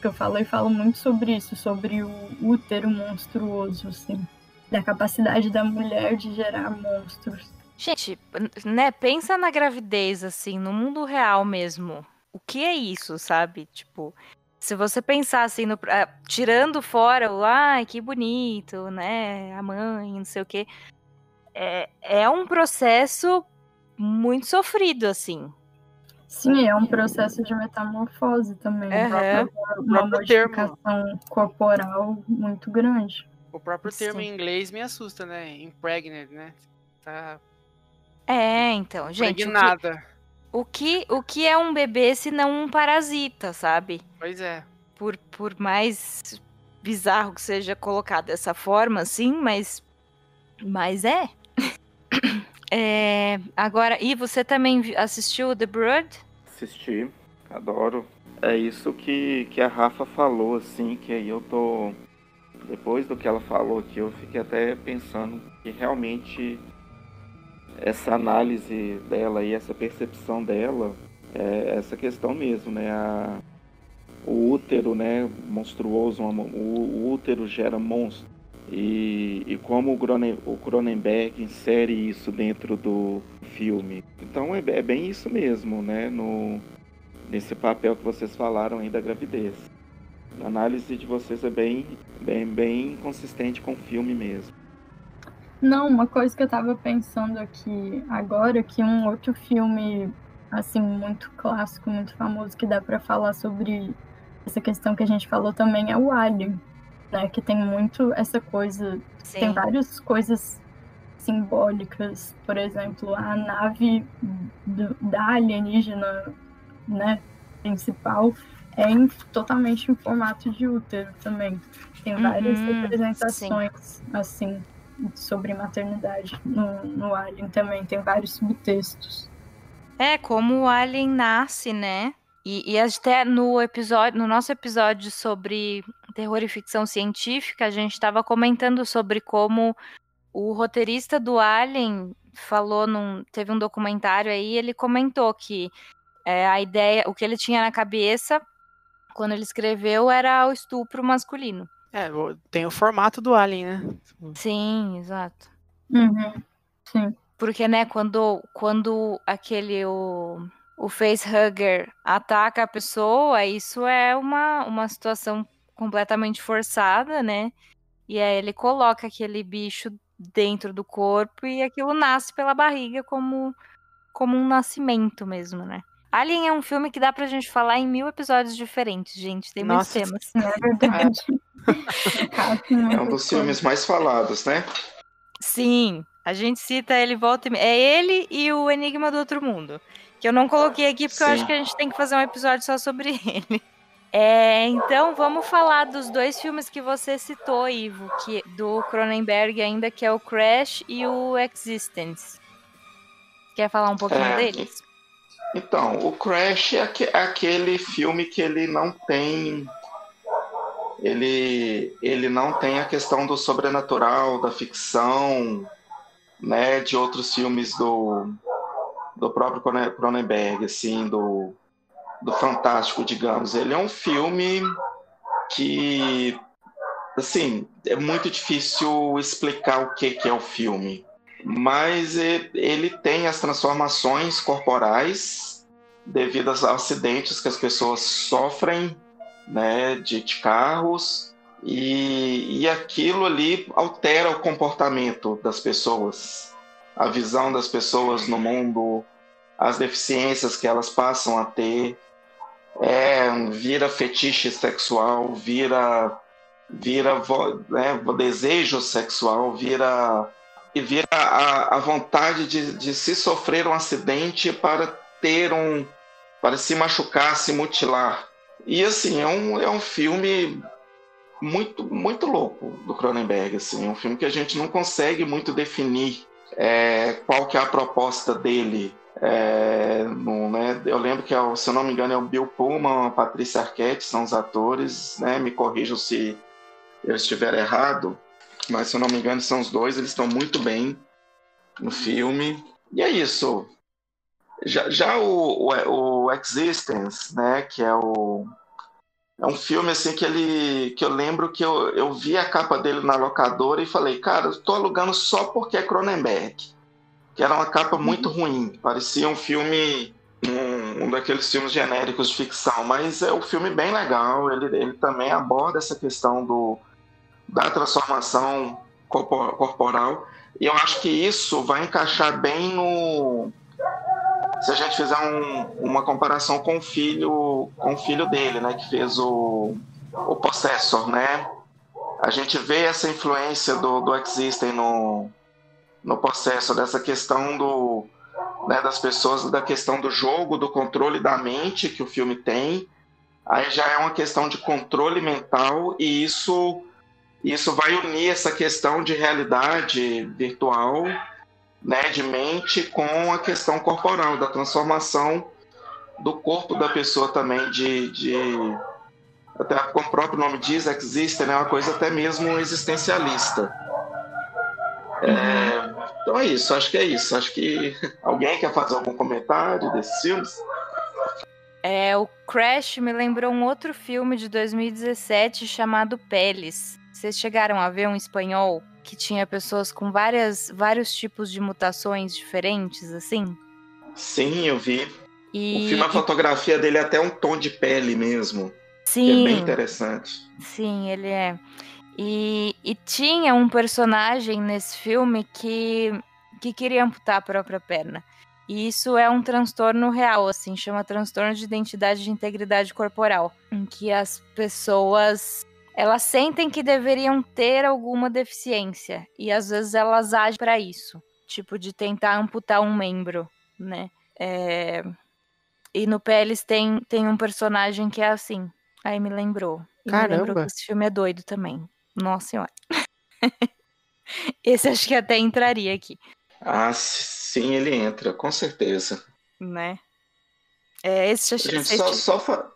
que eu falei, fala muito sobre isso, sobre o útero monstruoso, assim. Da capacidade da mulher de gerar monstros. Gente, né, pensa na gravidez, assim, no mundo real mesmo. O que é isso, sabe? Tipo, se você pensar assim, no, ah, tirando fora o ai, que bonito, né? A mãe, não sei o quê. É, é um processo muito sofrido, assim. Sim, é um processo de metamorfose também. Aham. Uma próprio termo. modificação corporal muito grande. O próprio termo Sim. em inglês me assusta, né? Impregnate, né? Tá É, então, gente, o que, impregnada. O que, o que é um bebê se não um parasita, sabe? Pois é. por, por mais bizarro que seja colocado dessa forma, assim, mas, mas é. É, Agora, e você também assistiu The Brood? Assisti, adoro. É isso que, que a Rafa falou, assim, que aí eu tô. Depois do que ela falou aqui, eu fiquei até pensando que realmente essa análise dela e essa percepção dela é essa questão mesmo, né? A, o útero, né, monstruoso, uma- o, o útero gera monstro. E, e como o, Cronen, o Cronenberg insere isso dentro do filme. Então é, é bem isso mesmo, né? No, nesse papel que vocês falaram aí da gravidez. A análise de vocês é bem, bem, bem consistente com o filme mesmo. Não, uma coisa que eu tava pensando aqui agora, que um outro filme, assim, muito clássico, muito famoso, que dá pra falar sobre essa questão que a gente falou também é o Alien, né? Que tem muito essa coisa, tem Sim. várias coisas simbólicas, por exemplo, a nave do- da alienígena, né, principal, é em- totalmente em formato de útero também. Tem várias Uhum, representações, assim, sobre maternidade no, no Alien também, tem vários subtextos. É, como o Alien nasce, né? E, e até no episódio, no nosso episódio sobre terror e ficção científica, a gente estava comentando sobre como o roteirista do Alien falou num, teve um documentário aí, ele comentou que é, a ideia, o que ele tinha na cabeça quando ele escreveu era o estupro masculino. É, tem o formato do Alien, né? Sim, exato. Uhum. Sim. Porque, né, quando, quando aquele, o, o facehugger ataca a pessoa, isso é uma, uma situação completamente forçada, né? E aí ele coloca aquele bicho dentro do corpo e aquilo nasce pela barriga como, como um nascimento mesmo, né? Alien é um filme que dá pra gente falar em mil episódios diferentes, gente. Tem muitos Nossa. temas. É verdade. É um dos filmes mais falados, né? Sim, a gente cita ele volta e. É ele e o Enigma do Outro Mundo. Que eu não coloquei aqui porque eu Sim. acho que a gente tem que fazer um episódio só sobre ele. É, então vamos falar dos dois filmes que você citou, Ivo, que do Cronenberg ainda, que é o Crash e o Existence. Quer falar um pouquinho É, deles? Então, o Crash é é aquele filme que ele não tem. Ele, ele não tem a questão do sobrenatural, da ficção, né, de outros filmes do, do próprio Cronen- Cronenberg, assim, do, do fantástico, digamos. Ele é um filme que, assim, é muito difícil explicar o que, que é o filme mas ele tem as transformações corporais devido aos acidentes que as pessoas sofrem, né, de, carros, e, e aquilo ali altera o comportamento das pessoas, a visão das pessoas no mundo, as deficiências que elas passam a ter, é, vira fetiche sexual, vira, vira né, desejo sexual, vira e vira a, a vontade de, de se sofrer um acidente para ter um para se machucar, se mutilar. E assim, é um, é um filme muito, muito louco do Cronenberg. Assim, é um filme que a gente não consegue muito definir é, qual que é a proposta dele. É, no, né, eu lembro que, é se eu não me engano, é o Bill Pullman, a Patrícia Arquette, são os atores. Né, me corrijam se eu estiver errado, mas se eu não me engano, são os dois. Eles estão muito bem no filme. E é isso. Já, já o, o, o Existence, né, que é o é um filme assim que ele que eu lembro que eu, eu vi a capa dele na locadora e falei, cara, eu tô alugando só porque é Cronenberg. Que era uma capa muito uhum. ruim, parecia um filme um, um, daqueles filmes genéricos de ficção, mas é um filme bem legal. Ele, ele também aborda essa questão do da transformação corporal e eu acho que isso vai encaixar bem no se a gente fizer um, uma comparação com o filho com o filho dele, né, que fez o, o Possessor, né? A gente vê essa influência do, do Existem no, no Possessor, dessa questão do, né, das pessoas, da questão do jogo, do controle da mente que o filme tem. Aí já é uma questão de controle mental e isso, isso vai unir essa questão de realidade virtual né, de mente com a questão corporal, da transformação do corpo da pessoa também, de, de até como o próprio nome diz, existe, né, uma coisa até mesmo existencialista. É, então é isso, acho que é isso. Acho que alguém quer fazer algum comentário desses filmes? É, o Crash me lembrou um outro filme de 2017 chamado Peles. Vocês chegaram a ver um espanhol? que tinha pessoas com várias, vários tipos de mutações diferentes, assim? Sim, eu vi. E... O filme, a fotografia dele é até um tom de pele mesmo. Sim. é bem interessante. Sim, ele é. E, e tinha um personagem nesse filme que, que queria amputar a própria perna. E isso é um transtorno real, assim, chama transtorno de identidade de integridade corporal, em que as pessoas elas sentem que deveriam ter alguma deficiência e às vezes elas agem para isso, tipo de tentar amputar um membro, né? É... E no PLs tem, tem um personagem que é assim. Aí me lembrou. E Caramba. Me lembrou que esse filme é doido também. Nossa senhora. esse acho que até entraria aqui. Ah, sim, ele entra, com certeza. Né? É, esse Gente, só, só, fa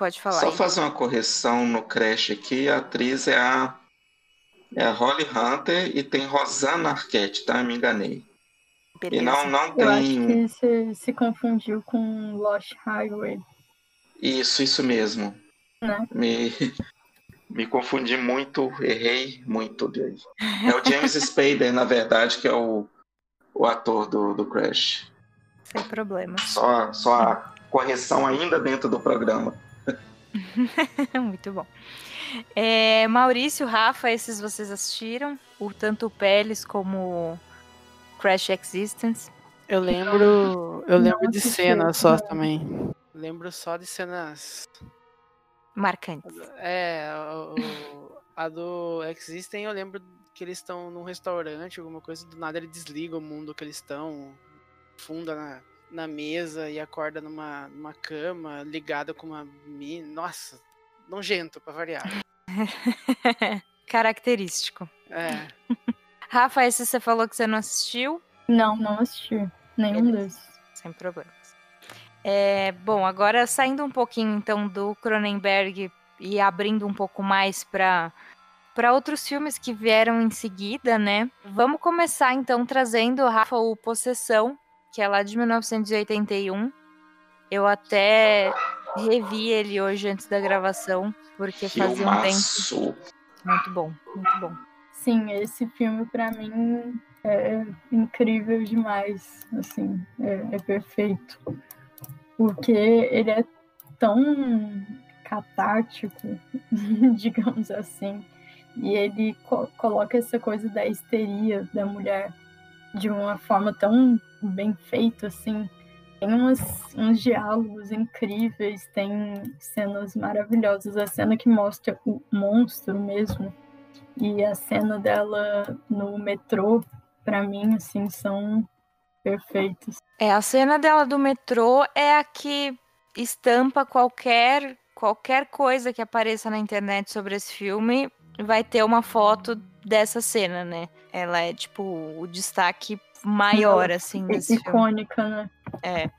Pode falar. Só aí. fazer uma correção no Crash aqui, a atriz é a, é a Holly Hunter e tem Rosana Arquette, tá? Me enganei. Beleza. E não, não tem. Eu acho que você se confundiu com Lost Highway. Isso, isso mesmo. Né? Me, me confundi muito, errei muito. É o James Spader, na verdade, que é o, o ator do, do Crash. Sem problema. Só, só a correção ainda dentro do programa. Muito bom. É, Maurício, Rafa, esses vocês assistiram? O, tanto o Peles como Crash Existence? Eu lembro. Eu lembro de cenas só também. Lembro só de cenas. Marcantes. É, o, a do Existem eu lembro que eles estão num restaurante, alguma coisa, do nada ele desliga o mundo que eles estão, funda na, na mesa e acorda numa, numa cama ligada com uma mina. Nossa, nojento pra variar. Característico. É. Rafa, esse você falou que você não assistiu? Não, não assisti. Nenhum Beleza. desses. Sem problemas. É, bom, agora saindo um pouquinho então do Cronenberg e abrindo um pouco mais para para outros filmes que vieram em seguida, né? Vamos começar então trazendo Rafa o Possessão, que é lá de 1981. Eu até revi ele hoje antes da gravação, porque fazia um tempo. Muito bom, muito bom. Sim, esse filme para mim é incrível demais, assim, é, é perfeito. Porque ele é tão catártico, digamos assim, e ele co coloca essa coisa da histeria da mulher de uma forma tão bem feita, assim. Tem umas, uns diálogos incríveis, tem cenas maravilhosas. A cena que mostra o monstro mesmo e a cena dela no metrô, para mim, assim, são perfeitas. É, a cena dela do metrô é a que estampa qualquer qualquer coisa que apareça na internet sobre esse filme vai ter uma foto dessa cena, né? Ela é tipo o destaque maior, assim, desse filme. Icônica, né? É.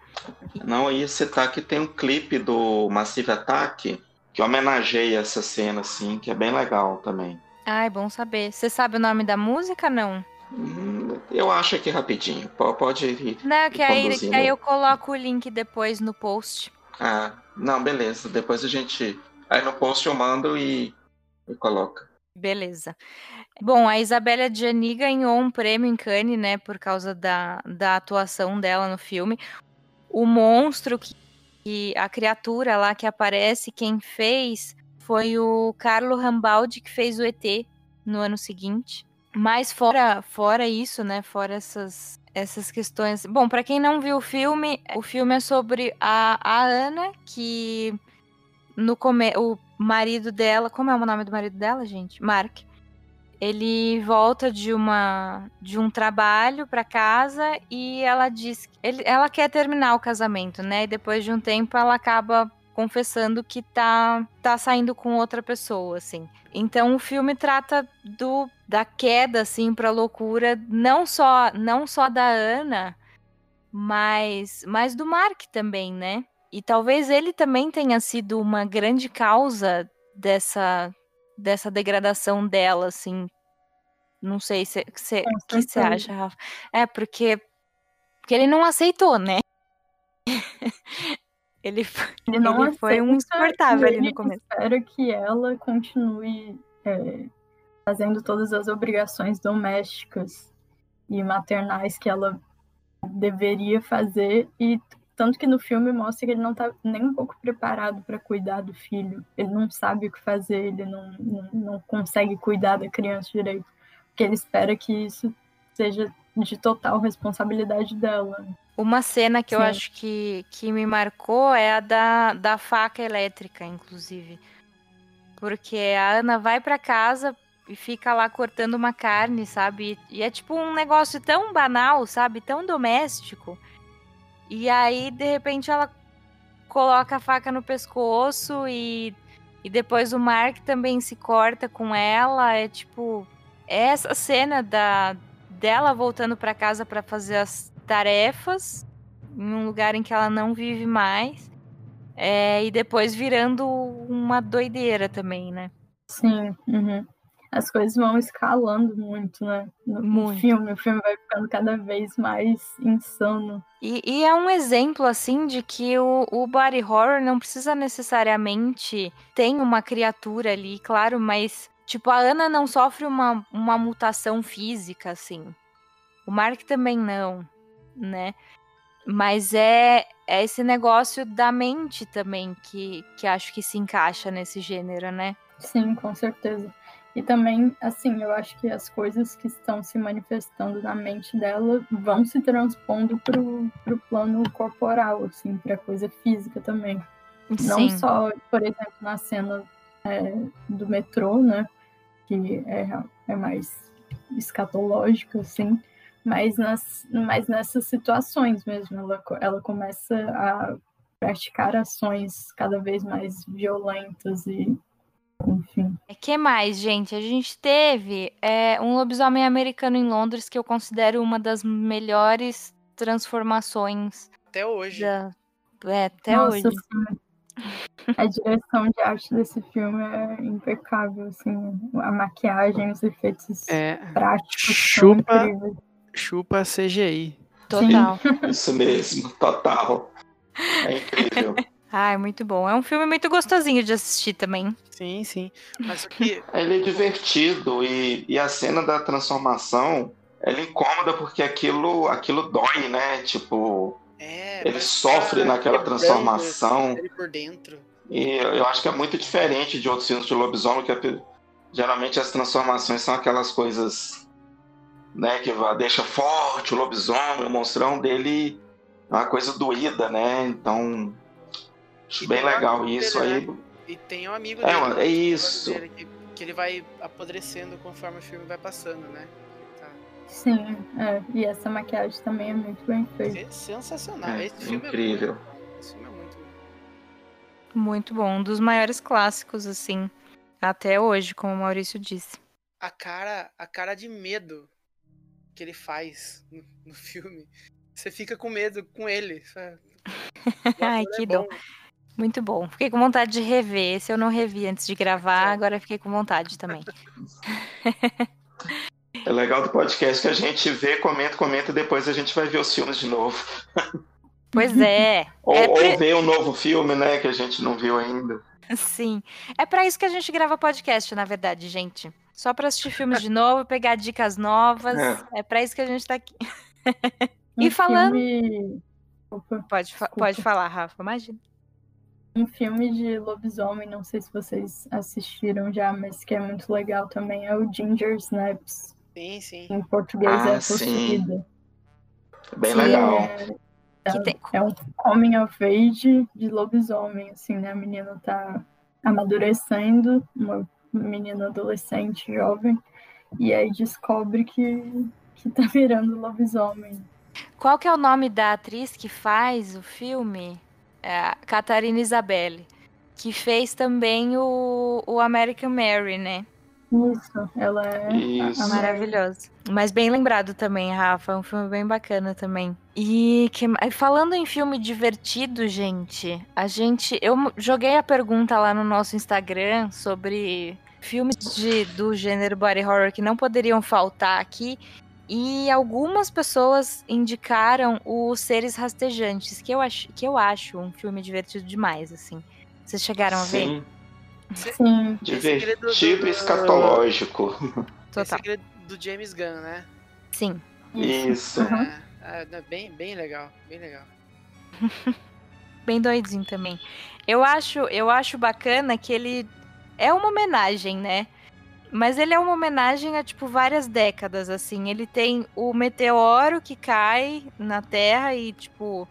Não, eu ia citar que tem um clipe do Massive Attack que homenageia essa cena, assim, que é bem legal também. Ai, bom saber. Você sabe o nome da música, não? Hum, Eu acho aqui rapidinho. Po- Pode ir. Não, que aí, que aí eu coloco o link depois no post. Ah, não, beleza. Depois a gente. Aí no post eu mando e, e coloca. Beleza. Bom, a Isabela Gianni ganhou um prêmio em Cannes, né, por causa da, da atuação dela no filme. O monstro, que, que- a criatura lá que aparece, quem fez foi o Carlo Rambaldi, que fez o ET no ano seguinte. Mas fora, fora isso, né, fora essas, essas questões. Bom, para quem não viu o filme, o filme é sobre a, a Ana, que no come... o marido dela, como é o nome do marido dela, gente? Mark. Ele volta de uma de um trabalho para casa e ela diz que ele, ela quer terminar o casamento, né? E depois de um tempo ela acaba confessando que tá tá saindo com outra pessoa, assim. Então o filme trata do da queda assim para loucura, não só não só da Ana, mas mas do Mark também, né? E talvez ele também tenha sido uma grande causa dessa dessa degradação dela, assim. Não sei se o que você acha, Rafa. É porque porque ele não aceitou, né? ele Ele não Ele foi um insuportável ali no começo. espera que ela continue é, fazendo todas as obrigações domésticas e maternais que ela deveria fazer e tanto que no filme mostra que ele não tá nem um pouco preparado para cuidar do filho. Ele não sabe o que fazer, ele não, não, não consegue cuidar da criança direito. Porque ele espera que isso seja de total responsabilidade dela. Uma cena que eu Sim. acho que, que me marcou é a da, da faca elétrica, inclusive. Porque a Ana vai pra casa e fica lá cortando uma carne, sabe? E é tipo um negócio tão banal, sabe? Tão doméstico. E aí, de repente, ela coloca a faca no pescoço e, e depois o Mark também se corta com ela. É tipo. Essa cena da, dela voltando pra casa pra fazer as tarefas em um lugar em que ela não vive mais. É, e depois virando uma doideira também, né? Sim, uhum. As coisas vão escalando muito, né? No, Muito. filme, o filme vai ficando cada vez mais insano. E, e é um exemplo, assim, de que o, o body horror não precisa necessariamente ter uma criatura ali, claro, mas, tipo, a Ana não sofre uma, uma mutação física, assim. O Mark também não, né? Mas é, é esse negócio da mente também que, que acho que se encaixa nesse gênero, né? Sim, com certeza. E também, assim, eu acho que as coisas que estão se manifestando na mente dela vão se transpondo pro, pro plano corporal, assim, pra coisa física também. Não Sim. só, por exemplo, na cena é, do metrô, né? Que é, é mais escatológica, assim, mas, nas, mas nessas situações mesmo. Ela, ela começa a praticar ações cada vez mais violentas e, enfim. É que mais, gente? A gente teve é, um lobisomem americano em Londres que eu considero uma das melhores transformações Até hoje. da. É, até Nossa, hoje. sim. A direção de arte desse filme é impecável, assim, a maquiagem, os efeitos É, práticos Chupa. chupa CGI. Total. Isso mesmo, total. É incrível. Ai, muito bom. É um filme muito gostosinho de assistir também. Sim, sim. Mas o que. Ele é divertido e, e a cena da transformação, ela é incômoda porque aquilo, aquilo dói, né? Tipo, É, ele sofre tá naquela quebrando transformação. Ele por dentro. E eu acho que é muito diferente de outros filmes de lobisomem, que é- geralmente as transformações são aquelas coisas, né, que deixa forte o lobisomem, o monstrão dele é uma coisa doída, né? Então, acho E bem o legal isso dele, aí. E tem um amigo É, dele. mano, é que isso. dele, que, que ele vai apodrecendo conforme o filme vai passando, né? Tá. Sim, é. E essa maquiagem também é muito bem feita. É sensacional. É, Esse filme incrível. é muito. Esse filme é muito. Muito bom. Um dos maiores clássicos, assim, até hoje, como o Maurício disse. A cara, a cara de medo que ele faz no, no filme. Você fica com medo com ele. sabe? Ai, é que bom. dó. Muito bom. Fiquei com vontade de rever. Esse eu não revi antes de gravar, agora fiquei com vontade também. É legal do podcast que a gente vê, comenta, comenta, depois a gente vai ver os filmes de novo. Pois é. Ou, É pre- ou ver um novo filme, né, que a gente não viu ainda. Sim. É pra isso que a gente grava podcast, na verdade, gente. Só pra assistir filmes de novo, pegar dicas novas. É. É, pra isso que a gente tá aqui. Um E falando- filme- Opa. Pode, fa- pode falar, Rafa, imagina. Um filme de lobisomem, não sei se vocês assistiram já, mas que é muito legal também, é o Ginger Snaps. Sim, sim. Em português Ah, é sim. Possuída. Bem Que legal. É, Que tem- é um coming of age de lobisomem, assim, né? A menina tá amadurecendo, uma menina adolescente, jovem, e aí descobre que, que tá virando lobisomem. Qual que é o nome da atriz que faz o filme? É a Catarina Isabelle. Que fez também o, o American Mary, né? Isso, ela é Isso. a Maravilhoso. Mas bem lembrado também, Rafa. É um filme bem bacana também. E que, falando em filme divertido, gente, a gente. Eu joguei a pergunta lá no nosso Instagram sobre filmes de, do gênero body horror que não poderiam faltar aqui. E algumas pessoas indicaram os Seres Rastejantes, que eu acho, que eu acho um filme divertido demais, assim. Vocês chegaram a ver? Sim, Sim, divertido do- escatológico. Esse Total. aquele do James Gunn, né? Sim. Isso. Uhum. É, é, é bem, bem legal, bem legal. bem doidinho também. Eu acho, eu acho bacana que ele é uma homenagem, né? Mas ele é uma homenagem a tipo várias décadas assim. Ele tem o meteoro que cai na Terra e tipo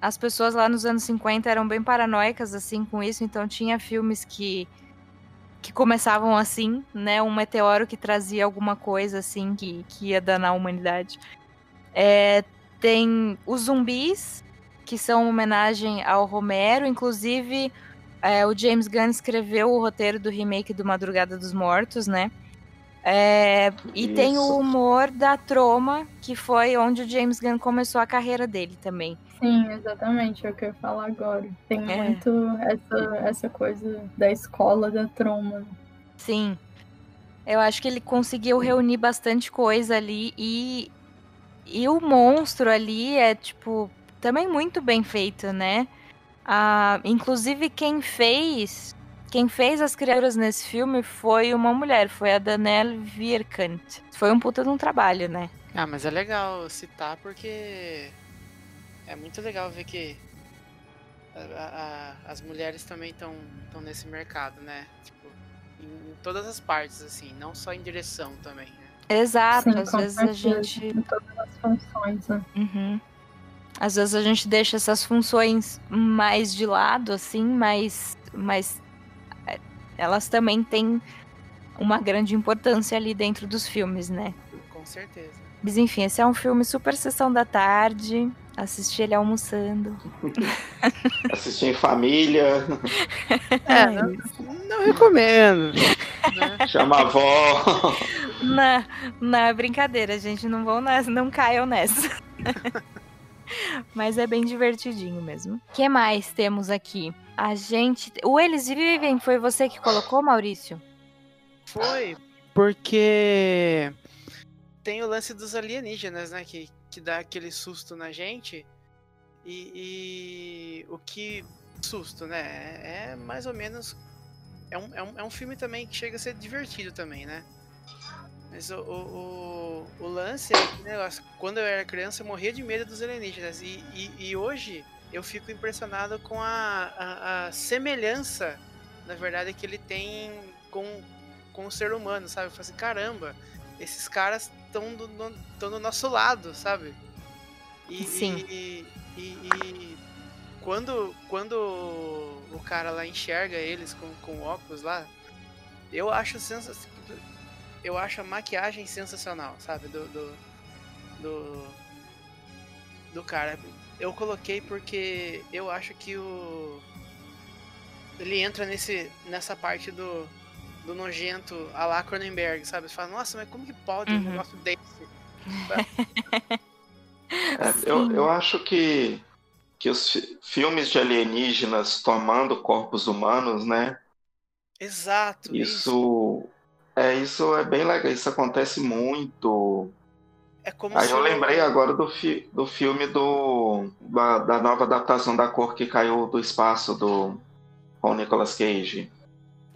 as pessoas lá nos anos 50 eram bem paranoicas assim com isso, então tinha filmes que que começavam assim, né? Um meteoro que trazia alguma coisa assim que, que ia danar a humanidade. É, tem os zumbis, que são homenagem ao Romero. Inclusive, é, o James Gunn escreveu o roteiro do remake do Madrugada dos Mortos, né? É, e tem o Isso. humor da Troma, que foi onde o James Gunn começou a carreira dele também. sim, exatamente, é o que eu ia falar agora. Tem É. muito essa, essa coisa da escola da troma. Sim. Eu acho que ele conseguiu reunir bastante coisa ali e, e o monstro ali é, tipo, também muito bem feito, né? Ah, inclusive, quem fez. Quem fez as criaturas nesse filme foi uma mulher, foi a Danelle Virkant. Foi um puta de um trabalho, né? Ah, mas é legal citar porque é muito legal ver que a- a- a- as mulheres também estão nesse mercado, né? Tipo, em, em todas as partes, assim, não só em direção também. Né? Exato, Sim, às vezes a gente. Em todas as funções, né? Uhum. Às vezes a gente deixa essas funções mais de lado, assim, mas, mas é, elas também têm uma grande importância ali dentro dos filmes, né? Com certeza. Mas enfim, esse é um filme super sessão da tarde. Assisti ele almoçando. Assistir em família, É, não, não recomendo. Né? chama a avó. Não, não, é brincadeira, gente. Não vão nessa, não caiam nessa. Mas é bem divertidinho mesmo. O que mais temos aqui? A gente. O Eles Vivem foi você que colocou, Maurício? Foi porque tem o lance dos alienígenas, né? Que, que dá aquele susto na gente. E, e o que. Susto, né? É, é mais ou menos. É um, é, um, é um filme também que chega a ser divertido também, né? Mas o, o, o, o lance é que, negócio, quando eu era criança, eu morria de medo dos alienígenas. E, e, e hoje eu fico impressionado com a, a, a semelhança, na verdade, que ele tem com, com o ser humano, sabe? Eu falo assim, caramba, esses caras estão do, no, do nosso lado, sabe? E, Sim. E, e, e quando, quando o cara lá enxerga eles com, com óculos lá, eu acho sensacional. Eu acho a maquiagem sensacional, sabe? Do, do, do, do cara. Eu coloquei porque eu acho que o ele entra nesse, nessa parte do, do nojento a lá Cronenberg, sabe? Você fala, nossa, mas como que pode um Uhum. negócio desse? É, eu, eu acho que, que os fi- filmes de alienígenas tomando corpos humanos, né? Exato, isso. Isso é, isso é bem legal. Isso acontece muito. É como Aí se eu lembrei agora do, fi, do filme do, da, da nova adaptação da Cor que Caiu do Espaço do com o Nicolas Cage.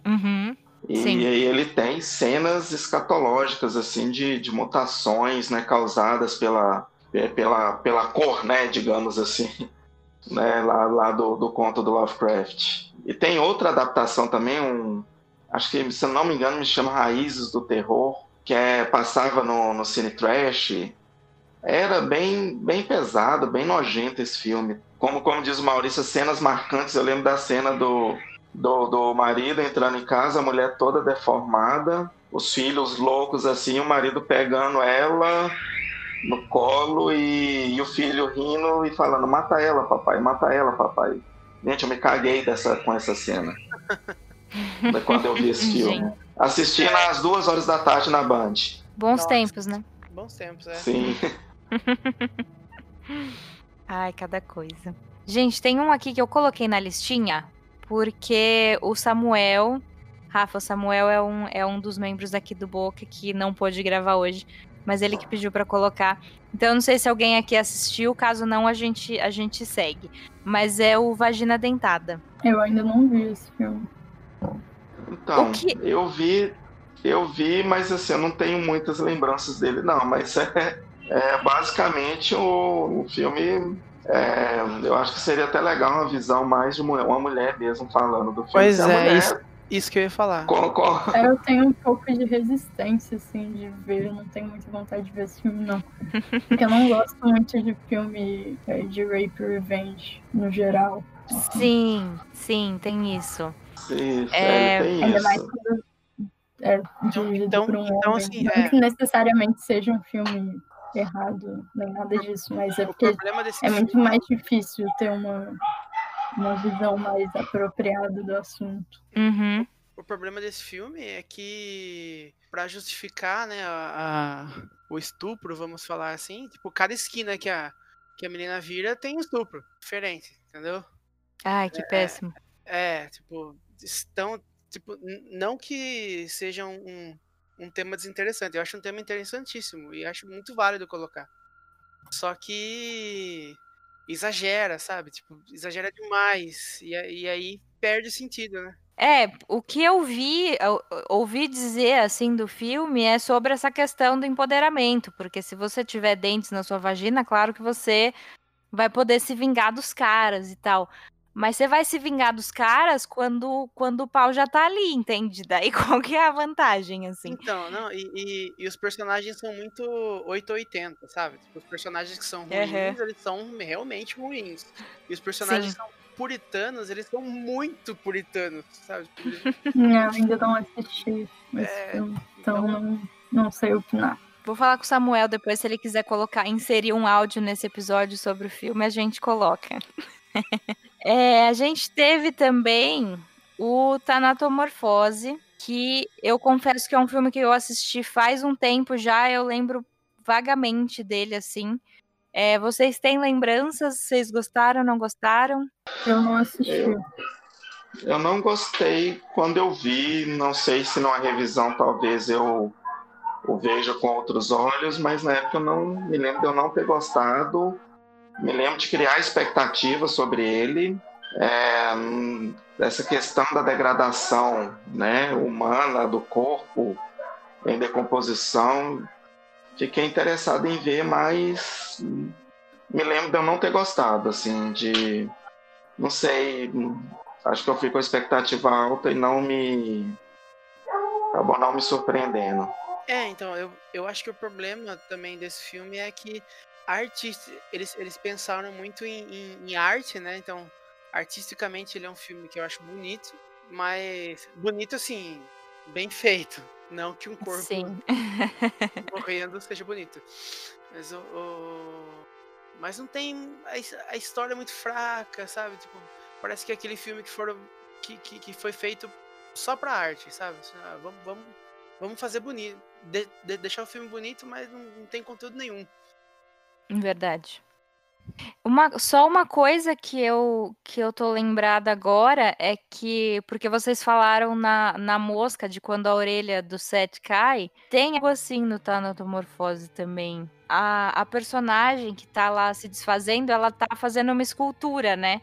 Uhum. E Sim. aí ele tem cenas escatológicas assim de, de mutações, né, causadas pela, é, pela, pela cor, né, digamos assim, né, lá, lá do, do conto do Lovecraft. E tem outra adaptação também, um, acho que se não me engano me chama Raízes do Terror, que é passava no, no Cine Trash. Era bem, bem pesado, bem nojento esse filme. Como, como diz o Maurício, cenas marcantes. Eu lembro da cena do, do, do marido entrando em casa, a mulher toda deformada, os filhos loucos assim, o marido pegando ela no colo e, e o filho rindo e falando: Mata ela, papai, mata ela, papai. Gente, eu me caguei dessa, com essa cena. Da- Quando eu vi esse filme. Assisti às duas horas da tarde na Band. Bons Nossa. tempos, né? Bons tempos, é. Sim. Ai, cada coisa. Gente, tem um aqui que eu coloquei na listinha, porque o Samuel. Rafa, o Samuel é um, é um dos membros aqui do Boca que não pôde gravar hoje, mas ele que pediu pra colocar. Então eu não sei se alguém aqui assistiu, caso não, a gente, a gente segue. Mas é o Vagina Dentada. Eu ainda não vi esse filme. Então, que- eu vi, eu vi, mas assim, eu não tenho muitas lembranças dele, não. Mas é, é basicamente o, o filme. é, eu acho que seria até legal uma visão mais de mulher- uma mulher mesmo falando do filme. Pois é, mulher isso- Isso que eu ia falar. É, Eu tenho um pouco de resistência, assim, de ver. Eu não tenho muita vontade de ver esse filme, não. Porque eu não gosto muito de filme é, de rape e revenge, no geral. Sim, sim, tem isso. É, é, tem Ainda isso. mais quando é dirigido então- por um então, homem. assim, não é- que necessariamente seja um filme errado, nem nada disso, mas é porque é muito filme- mais difícil ter uma, uma visão mais apropriada do assunto. Uhum. O problema desse filme é que, pra justificar, né, a, a- o estupro, vamos falar assim, tipo, cada esquina que a, que a menina vira tem um estupro diferente, entendeu? Ai, que péssimo. É, tipo, estão, tipo, não que seja um, um tema desinteressante, eu acho um tema interessantíssimo e acho muito válido colocar. Só que exagera, sabe? Tipo, exagera demais e, e aí perde o sentido, né? É, o que eu vi, eu ouvi dizer assim do filme é sobre essa questão do empoderamento, porque se você tiver dentes na sua vagina, claro que você vai poder se vingar dos caras e tal. Mas você vai se vingar dos caras quando, quando o pau já tá ali, entende? Daí qual que é a vantagem, assim? Então, não, e, e, e os personagens são muito 880, sabe? Tipo, os personagens que são ruins, Aham. eles são realmente ruins. E os personagens Sim. que são puritanos, eles são muito puritanos, sabe? Tipo, Não, ainda não assisti É, filme, então então- não, não sei opinar. Vou falar com o Samuel depois, se ele quiser colocar, inserir um áudio nesse episódio sobre o filme, a gente coloca. É, a gente teve também o Tanatomorfose, que eu confesso que é um filme que eu assisti faz um tempo já, eu lembro vagamente dele, assim. É, vocês têm lembranças? Vocês gostaram, não gostaram? Eu não assisti. Eu- Eu não gostei quando eu vi, não sei se numa revisão talvez eu o veja com outros olhos, mas na época eu não me lembro de eu não ter gostado. Me lembro de criar expectativas sobre ele. É, essa questão da degradação né, humana do corpo em decomposição. Fiquei interessado em ver, mas me lembro de eu não ter gostado, assim, de não sei, acho que eu fui com a expectativa alta e não me. acabou não me surpreendendo. É, então, eu, eu acho que o problema também desse filme é que artista, eles, eles pensaram muito em, em, em arte, né? Então, artisticamente ele é um filme que eu acho bonito, mas bonito assim, bem feito. Não que um corpo Sim. morrendo seja bonito. Mas o. o- Mas não tem. A, a história é muito fraca, sabe? Tipo, parece que é aquele filme que foram que, que, que foi feito só pra arte, sabe? Assim, ah, vamos, vamos, vamos fazer bonito. De, de, deixar o filme bonito, mas não, não tem conteúdo nenhum. Verdade. Uma, só uma coisa que eu, que eu tô lembrada agora é que, porque vocês falaram na, na mosca de quando a orelha do Seth cai, tem algo assim no Tanatomorfose também. A, a personagem que tá lá se desfazendo, ela tá fazendo uma escultura, né?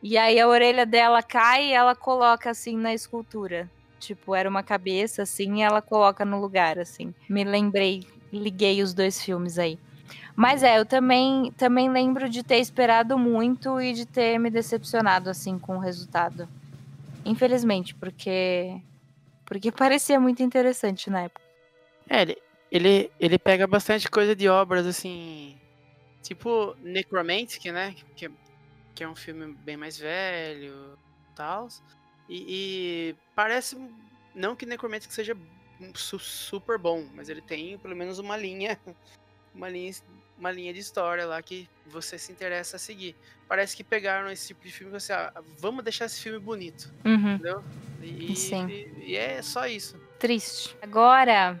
E aí a orelha dela cai e ela coloca assim na escultura. Tipo, era uma cabeça assim e ela coloca no lugar, assim. Me lembrei, liguei os dois filmes aí. Mas é, eu também, também lembro de ter esperado muito e de ter me decepcionado assim com o resultado. Infelizmente, porque porque parecia muito interessante na época. É, ele, ele, ele pega bastante coisa de obras assim, tipo Necromantic, né, que, que é um filme bem mais velho, tal. E, e parece não que Necromantic seja super bom, mas ele tem pelo menos uma linha uma linha uma linha de história lá que você se interessa a seguir. Parece que pegaram esse tipo de filme e você, ah, vamos deixar esse filme bonito. Uhum. Entendeu? E, Sim. E, e, é só isso. Triste. Agora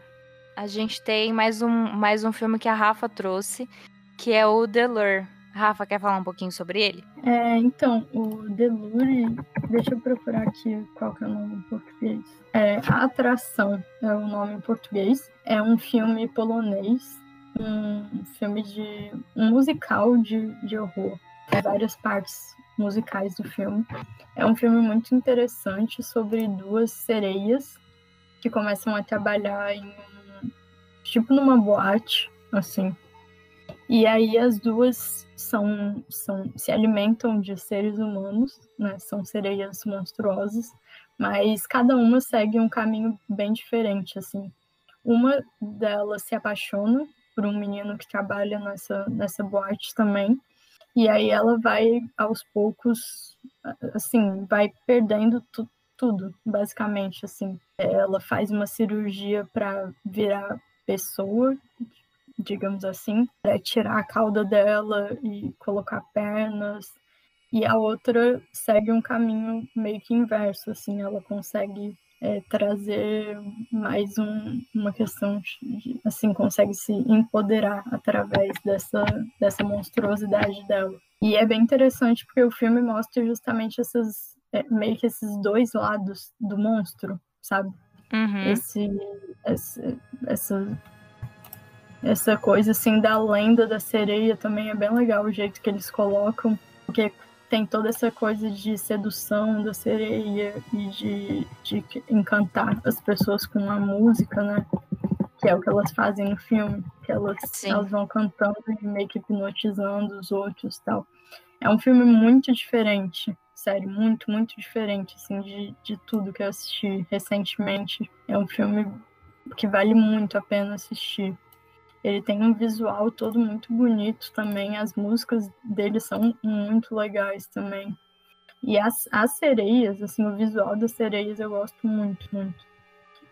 a gente tem mais um, mais um filme que a Rafa trouxe, que é o The Lure. Rafa, quer falar um pouquinho sobre ele? É, então, o The Lure, deixa eu procurar aqui qual que é o nome em português. É A Atração é o nome em português. É um filme polonês um filme de. um musical de, de horror. Tem várias partes musicais do filme. É um filme muito interessante sobre duas sereias que começam a trabalhar em tipo numa boate, assim. E aí as duas são, são se alimentam de seres humanos, né? São sereias monstruosas, mas cada uma segue um caminho bem diferente, assim. Uma delas se apaixona por um menino que trabalha nessa, nessa boate também. E aí ela vai, aos poucos, assim, vai perdendo tu, tudo, basicamente, assim. Ela faz uma cirurgia para virar pessoa, digamos assim, para tirar a cauda dela e colocar pernas. E a outra segue um caminho meio que inverso, assim, ela consegue é, trazer mais um, uma questão de, assim, consegue se empoderar através dessa, dessa monstruosidade dela. E é bem interessante porque o filme mostra justamente esses, é, meio que esses dois lados do monstro, sabe? Uhum. Esse, esse, essa, essa coisa assim da lenda da sereia também é bem legal o jeito que eles colocam, porque tem toda essa coisa de sedução da sereia e de, de encantar as pessoas com a música, né? Que é o que elas fazem no filme, que elas, elas vão cantando e meio que hipnotizando os outros tal. É um filme muito diferente, sério, muito, muito diferente, assim, de, de tudo que eu assisti recentemente. É um filme que vale muito a pena assistir. Ele tem um visual todo muito bonito também. As músicas dele são muito legais também. E as, as sereias, assim, o visual das sereias eu gosto muito, muito.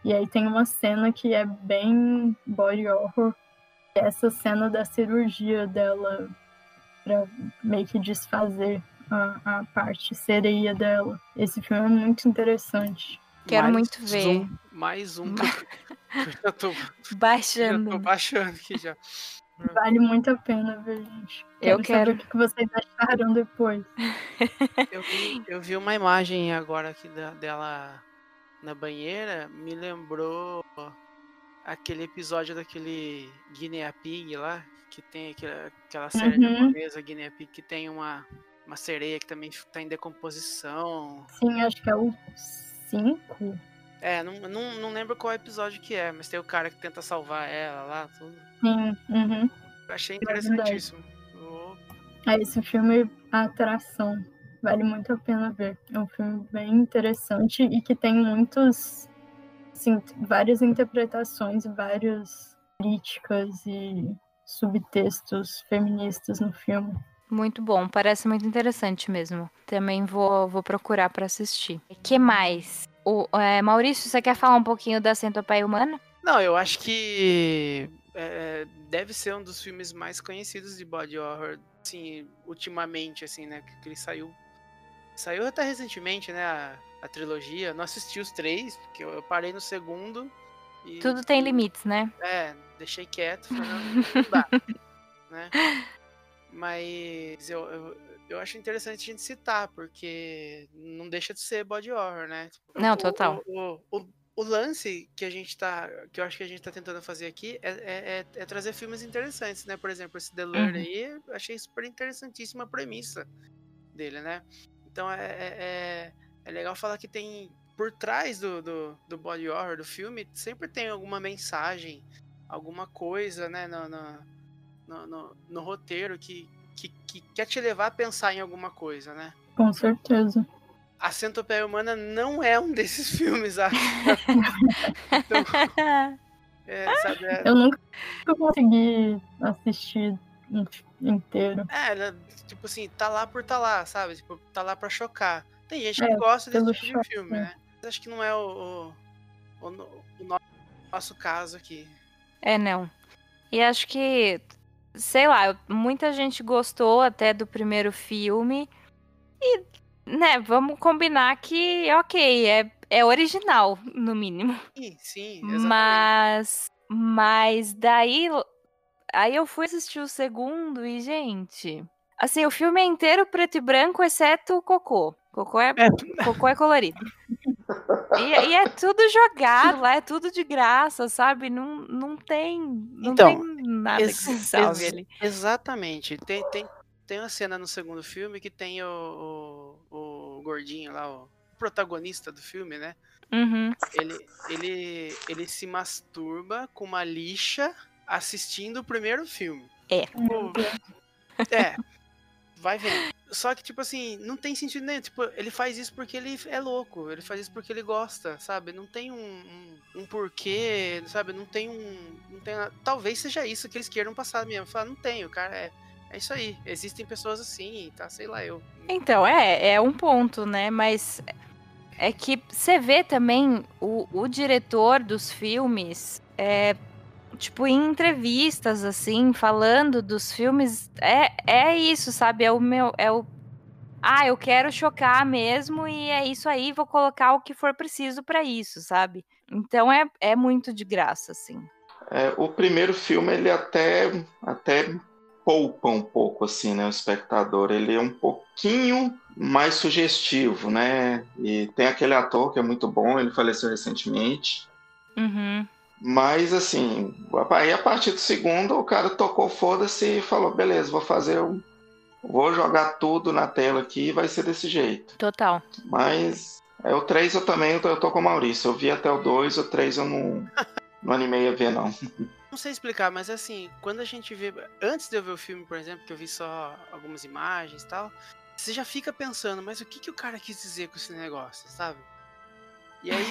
E aí tem uma cena que é bem body horror. É essa cena da cirurgia dela para meio que desfazer a, a parte sereia dela. Esse filme é muito interessante. Quero mais muito ver. Um, mais um. já tô baixando. Já tô baixando aqui já. Vale muito a pena ver, gente. Quero eu quero. Saber o que vocês acharam depois. eu, vi, eu vi uma imagem agora aqui da, dela na banheira, me lembrou aquele episódio daquele Guinea Pig lá, que tem aquela, aquela série uhum. japonesa Guinea Pig que tem uma, uma sereia que também está em decomposição. Sim, acho que é o 5. É, não, não, não lembro qual episódio que é, mas tem o cara que tenta salvar ela lá, tudo. Sim, uhum. Achei interessantíssimo. É, esse filme, a atração, vale muito a pena ver. É um filme bem interessante e que tem muitos, assim, várias interpretações, várias críticas e subtextos feministas no filme. Muito bom, parece muito interessante mesmo. Também vou, vou procurar para assistir. Que mais? O, é, Maurício, você quer falar um pouquinho da Centopeia Humana? Não, eu acho que é, deve ser um dos filmes mais conhecidos de body horror, assim, ultimamente, assim, né? Que ele saiu. Saiu até recentemente, né? A, a trilogia. Não assisti os três, porque eu, eu parei no segundo. E, Tudo tem limites, né? É, deixei quieto, falei, não, não dá. né? Mas eu, eu, eu acho interessante a gente citar, porque não deixa de ser body horror, né? Não, o- total. O, o, o, lance que a gente tá. que eu acho que a gente tá tentando fazer aqui é, é, é- é trazer filmes interessantes, né? Por exemplo, esse The Lure Uhum. aí, eu achei super interessantíssima a premissa dele, né? Então é, é, é, é legal falar que tem. Por trás do, do, do body horror do filme, sempre tem alguma mensagem, alguma coisa, né? No, no- no roteiro que, que, que quer te levar a pensar em alguma coisa, né? Com certeza. A Centopeia Humana não é um desses filmes, acho. É, sabe, é, Eu nunca consegui assistir in- inteiro. é, ela, tipo assim, tá lá por tá lá, sabe? Tipo, tá lá pra chocar. Tem gente É, que gosta desse tipo de choque, filme, né? né? Mas acho que não é o, o, o o no- nosso caso aqui. É, não. E acho que, sei lá, muita gente gostou até do primeiro filme. E, né, vamos combinar que, ok, é, é original, no mínimo. Sim, sim, exatamente. Mas, mas daí, aí eu fui assistir o segundo e, gente, assim, o filme é inteiro preto e branco, exceto o cocô. Cocô é, É. cocô é colorido. E, e é tudo jogado lá, é tudo de graça, sabe? Não, não tem, não Então, tem nada que ex- se salve ex- ali. Exatamente. Tem, tem, tem uma cena no segundo filme que tem o, o, o gordinho lá, o protagonista do filme, né? Uhum. Ele, ele, ele se masturba com uma lixa assistindo o primeiro filme. Meu Deus. É, vai vendo. Só que, tipo assim, não tem sentido nenhum. Tipo, ele faz isso porque ele é louco. Ele faz isso porque ele gosta, sabe? Não tem um, um, um porquê, sabe? Não tem um. Não tem. Talvez seja isso que eles queiram passar mesmo. Falar, não tem, o cara é. É isso aí. Existem pessoas assim, tá? Sei lá, eu. Então, é, é um ponto, né? Mas é que você vê também o, o diretor dos filmes, é, tipo, em entrevistas, assim, falando dos filmes, é, é isso, sabe? É o meu. É o. Ah, eu quero chocar mesmo e é isso aí, vou colocar o que for preciso pra isso, sabe? Então é, é muito de graça, assim. É, o primeiro filme ele até até poupa um pouco assim, né, o espectador. Ele é um pouquinho mais sugestivo, né? E tem aquele ator que é muito bom, ele faleceu recentemente. Uhum. Mas assim, aí a partir do segundo o cara tocou foda-se e falou, beleza, vou fazer um vou jogar tudo na tela aqui e vai ser desse jeito. Total. Mas é, o 3 eu também eu tô, eu tô com o Maurício. Eu vi até o 2, o 3 eu não, não animei a ver, não. Não sei explicar, mas assim, quando a gente vê. Antes de eu ver o filme, por exemplo, que eu vi só algumas imagens e tal, você já fica pensando, mas o que, que o cara quis dizer com esse negócio, sabe? E aí,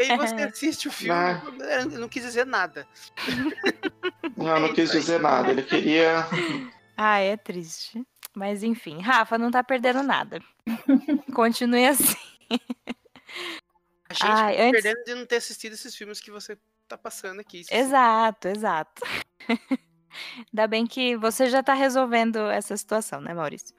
e aí você assiste o filme, Ah. ele não quis dizer nada. Não, não quis dizer nada. Ele queria. Ah, é triste. Mas enfim, Rafa não tá perdendo nada. Continue assim. A gente Ai, tá antes- perdendo de não ter assistido esses filmes que você tá passando aqui. Exato, exato. Ainda bem que você já tá resolvendo essa situação, né, Maurício?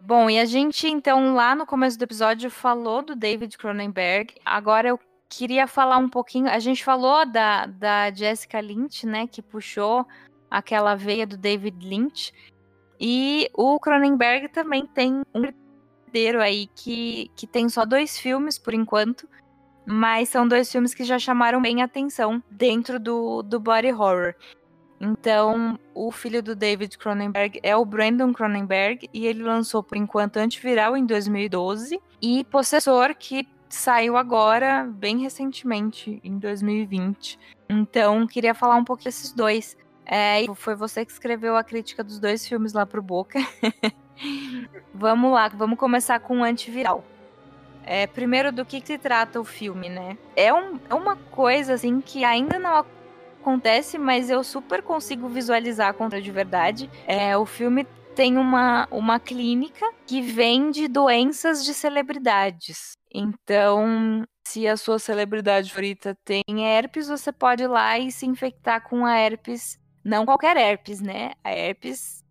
Bom, e a gente, então, lá no começo do episódio falou do David Cronenberg. Agora eu queria falar um pouquinho. A gente falou da, da Jessica Lynch, né, que puxou aquela veia do David Lynch. E o Cronenberg também tem um herdeiro aí que, que tem só dois filmes por enquanto. Mas são dois filmes que já chamaram bem atenção dentro do, do body horror. Então, o filho do David Cronenberg é o Brandon Cronenberg e ele lançou por enquanto Antiviral em 2012 e Possessor que saiu agora bem recentemente em 2020. Então, queria falar um pouco desses dois. É, foi você que escreveu a crítica dos dois filmes lá pro Boca. vamos lá, vamos começar com o Antiviral. É, primeiro, do que, se trata o filme, né? É, um, é uma coisa, assim, que ainda não acontece, mas eu super consigo visualizar contra de verdade. É, o filme tem uma, uma clínica que vende doenças de celebridades. Então, se a sua celebridade favorita tem herpes, você pode ir lá e se infectar com a herpes. Não qualquer herpes, né? A herpes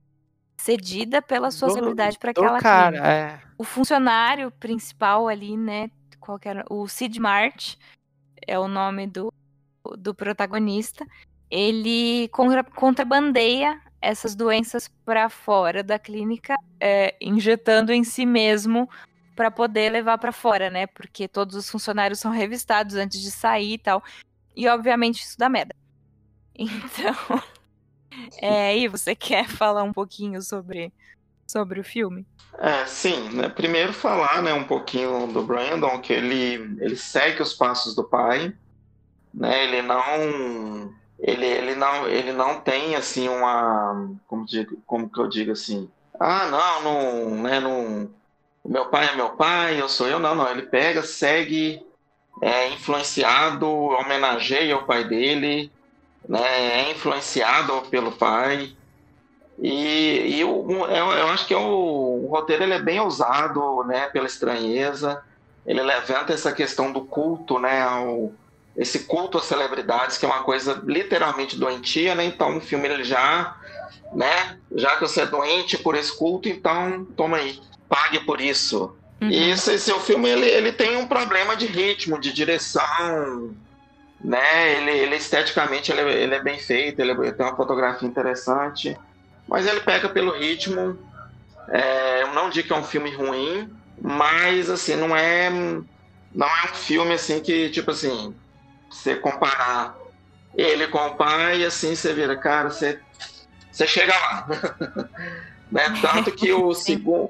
cedida pela sua Do- celebridade para aquela cara, clínica. é. O funcionário principal ali, né? Qual que era? O Sid Mart é o nome do, do protagonista. Ele contra- contrabandeia essas doenças para fora da clínica, é, injetando em si mesmo para poder levar para fora, né? Porque todos os funcionários são revistados antes de sair e tal. E obviamente isso dá merda. Então, é, e você quer falar um pouquinho sobre, sobre o filme? É, sim, né? Primeiro falar, né, um pouquinho do Brandon, que ele, ele segue os passos do pai, né? Ele não ele, ele não ele não tem assim uma como digo, como que eu digo assim? Ah, não, não, né, não meu pai é meu pai, eu sou eu, não, não, ele pega, segue é influenciado, homenageia o pai dele, né? É influenciado pelo pai. E, e eu, eu acho que é o, o roteiro ele é bem ousado, né, pela estranheza. Ele levanta essa questão do culto, né, ao, esse culto às celebridades, que é uma coisa literalmente doentia, né? Então o filme ele já, né, já que você é doente por esse culto, então toma aí, pague por isso. Uhum. E esse, esse o filme ele, ele tem um problema de ritmo, de direção, né? Ele, ele esteticamente ele, é- ele é bem feito, ele, ele tem uma fotografia interessante, mas ele pega pelo ritmo. É, eu não digo que é um filme ruim, mas assim não é não é um filme assim que tipo assim você comparar ele com o pai, assim você vira cara, você você chega lá, né? Tanto que o segundo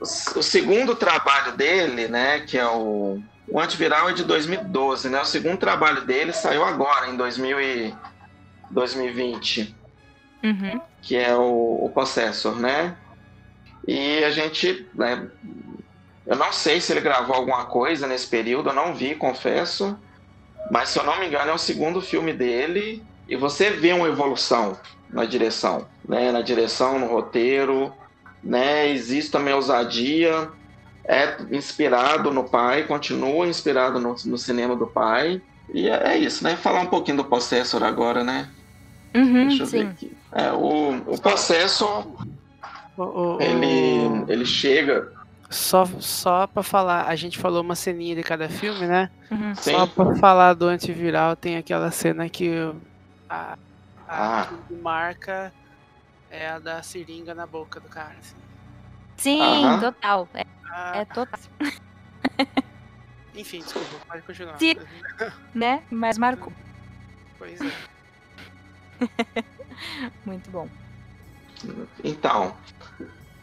o segundo trabalho dele, né, que é o, o antiviral é de 2012, né? O segundo trabalho dele saiu agora, em 2000 e 2020, Uhum. que é o, o Possessor, né? E a gente, né, eu não sei se ele gravou alguma coisa nesse período, eu não vi, confesso, mas se eu não me engano é o segundo filme dele e você vê uma evolução na direção, né? Na direção, no roteiro, né? Existe também ousadia, é inspirado no pai, continua inspirado no, no cinema do pai. E é, é isso, né? Falar um pouquinho do Possessor agora, né? Uhum, Deixa eu ver sim. aqui. É, o, o Possessor, O- o- o- ele, ele chega. Só, só pra falar, a gente falou uma ceninha de cada filme, né? Uhum. Sim. Só pra falar do antiviral, tem aquela cena que a, a Ah. que marca é a da seringa na boca do cara. assim. Sim, Aham. total. É, Ah, é total, Enfim, desculpa, pode continuar. Se- né? Mas marcou. Pois é. Muito bom. Então,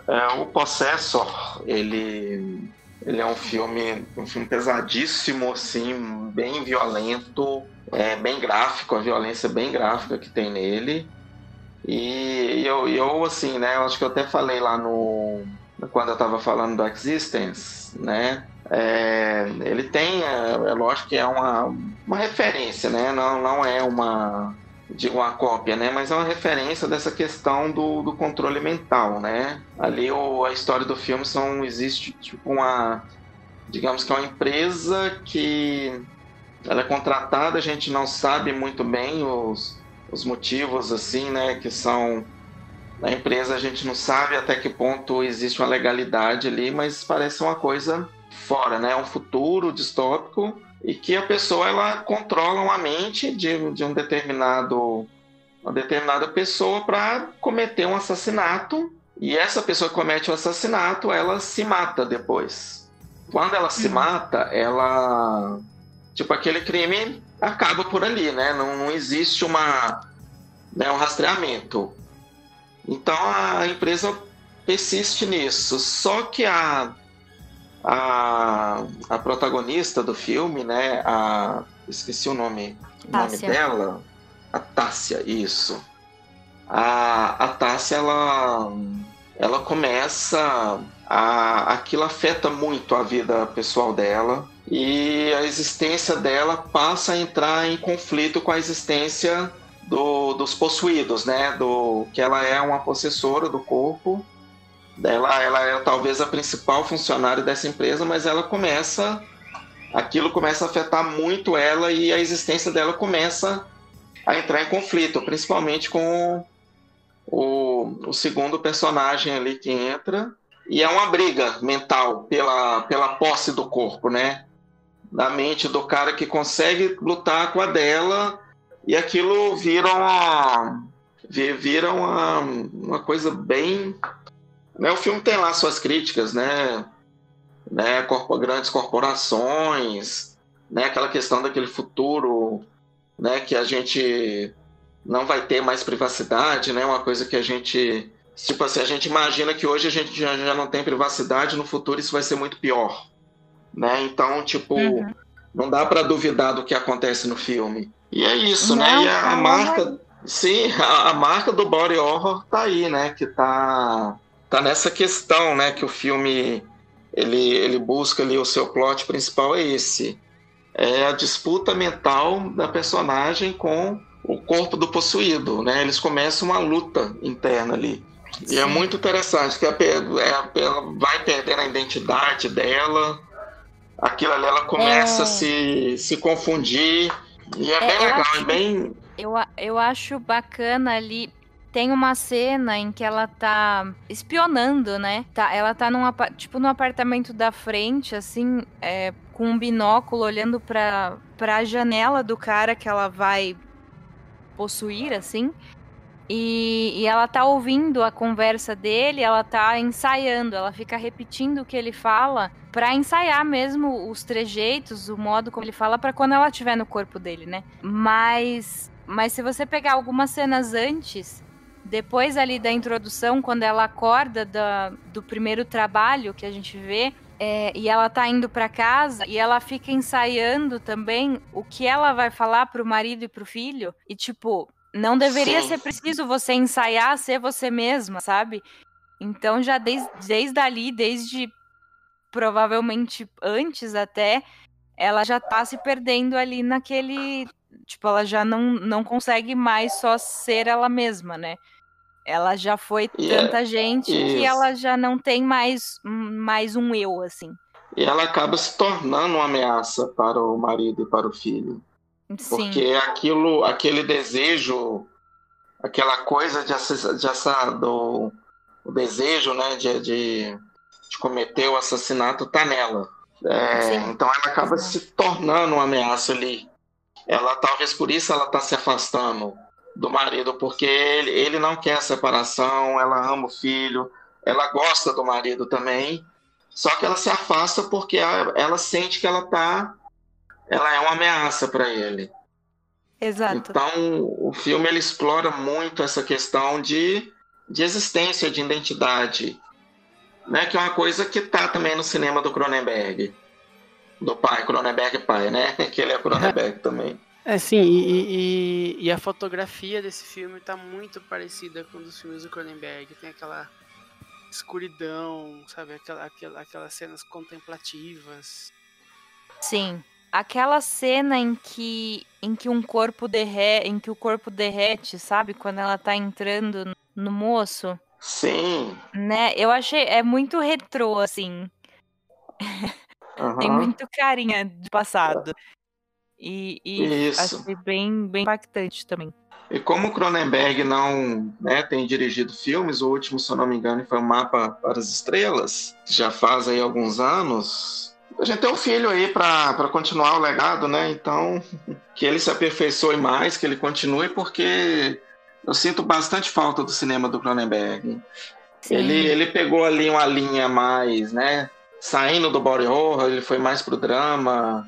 é, o Possessor, ele, ele é um filme, um filme pesadíssimo, assim, bem violento, é, bem gráfico, a violência bem gráfica que tem nele. E eu, eu, assim, né, eu acho que eu até falei lá no. Quando eu tava falando do Existence, né? é, ele tem, é, é lógico que é uma, uma referência, né? Não, não é uma, digo uma cópia, né? Mas é uma referência dessa questão do, do controle mental, né? Ali o, a história do filme são existe tipo uma, digamos que é uma empresa que ela é contratada, a gente não sabe muito bem os, os motivos assim, né? Que são na empresa a gente não sabe até que ponto existe uma legalidade ali, mas parece uma coisa fora, né? Um futuro distópico e que a pessoa ela controla uma mente de, de um determinado uma determinada pessoa para cometer um assassinato. E essa pessoa que comete o assassinato ela se mata depois. Quando ela se Uhum. mata ela tipo aquele crime acaba por ali né? Não, não existe uma né, um rastreamento. Então a empresa persiste nisso. Só que a a, a protagonista do filme, né? A, esqueci o nome, o nome dela. A Tássia, isso. A, a Tássia, ela, ela começa a. Aquilo afeta muito a vida pessoal dela. E a existência dela passa a entrar em conflito com a existência do, dos possuídos, né? Do, que ela é uma possessora do corpo ela, ela é talvez a principal funcionária dessa empresa, mas ela começa. Aquilo começa a afetar muito ela e a existência dela começa a entrar em conflito, principalmente com o, o, segundo personagem ali que entra. E é uma briga mental pela, pela posse do corpo, né? Da mente do cara que consegue lutar com a dela e aquilo vira uma, vira uma, uma coisa bem. Né? O filme tem lá suas críticas, né? né? Corpo, grandes corporações, né? aquela questão daquele futuro né? que a gente não vai ter mais privacidade, né? Uma coisa que a gente. Tipo assim, a gente imagina que hoje a gente já, já não tem privacidade, no futuro isso vai ser muito pior. Né? Então, tipo, uhum. não dá para duvidar do que acontece no filme. E é isso, né? não, né? E a, a marca. Sim, a, a, marca do body horror tá aí, né? Que tá, tá nessa questão, né? Que o filme ele, ele busca ali, o seu plot principal é esse. É a disputa mental da personagem com o corpo do possuído, né? Eles começam uma luta interna ali. Sim. E é muito interessante, que a, é, ela vai perdendo a identidade dela, aquilo ali ela começa é... a se, se confundir, e é, é bem legal, acho, é bem... Eu, eu acho bacana ali, tem uma cena em que ela tá espionando, né? Tá, ela tá num, tipo, no apartamento da frente, assim, é, com um binóculo olhando pra, pra janela do cara que ela vai possuir, assim. E, e, ela tá ouvindo a conversa dele, ela tá ensaiando, ela fica repetindo o que ele fala para ensaiar mesmo os trejeitos, o modo como ele fala para quando ela estiver no corpo dele, né? Mas mas se você pegar algumas cenas antes, depois ali da introdução, quando ela acorda da, do primeiro trabalho que a gente vê, é, e ela tá indo para casa e ela fica ensaiando também o que ela vai falar pro marido e pro filho. E, tipo, não deveria Sim. ser preciso você ensaiar ser você mesma, sabe? Então, já desde, desde ali, desde provavelmente antes até, ela já tá se perdendo ali naquele. Tipo, ela já não, não consegue mais só ser ela mesma, né? Ela já foi yeah. É tanta gente Isso. que ela já não tem mais, mais um eu, assim. E ela acaba se tornando uma ameaça para o marido e para o filho. Sim. Porque aquilo, aquele desejo, aquela coisa de, de o desejo né, de, de, de, cometer o assassinato tá nela. É, então ela acaba se tornando uma ameaça ali. Ela talvez por isso ela está se afastando do marido, porque ele, ele não quer separação, ela ama o filho, ela gosta do marido também, só que ela se afasta porque ela, ela sente que ela tá ela é uma ameaça para ele. Exato. Então, o filme ele explora muito essa questão de, de existência, de identidade, né? Que é uma coisa que tá também no cinema do Cronenberg. Do pai, Cronenberg pai, né? Que ele é Cronenberg também. É, sim, e, e, e, a fotografia desse filme tá muito parecida com os filmes do Cronenberg. Tem aquela escuridão, sabe? Aquela, aquela, aquelas cenas contemplativas. Sim. Aquela cena em que, em que um corpo derrete, em que o corpo derrete, sabe? Quando ela tá entrando no moço. Sim. Né? Eu achei. É muito retrô, assim. Uhum. Tem muito carinha de passado. E, e achei bem, bem impactante também. E como o Cronenberg não né, tem dirigido filmes, o último, se eu não me engano, foi o Mapa para as Estrelas, já faz aí alguns anos. A gente tem um filho aí para continuar o legado, né? Então, que ele se aperfeiçoe mais, que ele continue, porque eu sinto bastante falta do cinema do Cronenberg. Ele, ele pegou ali uma linha mais, né? Saindo do body horror, ele foi mais pro drama,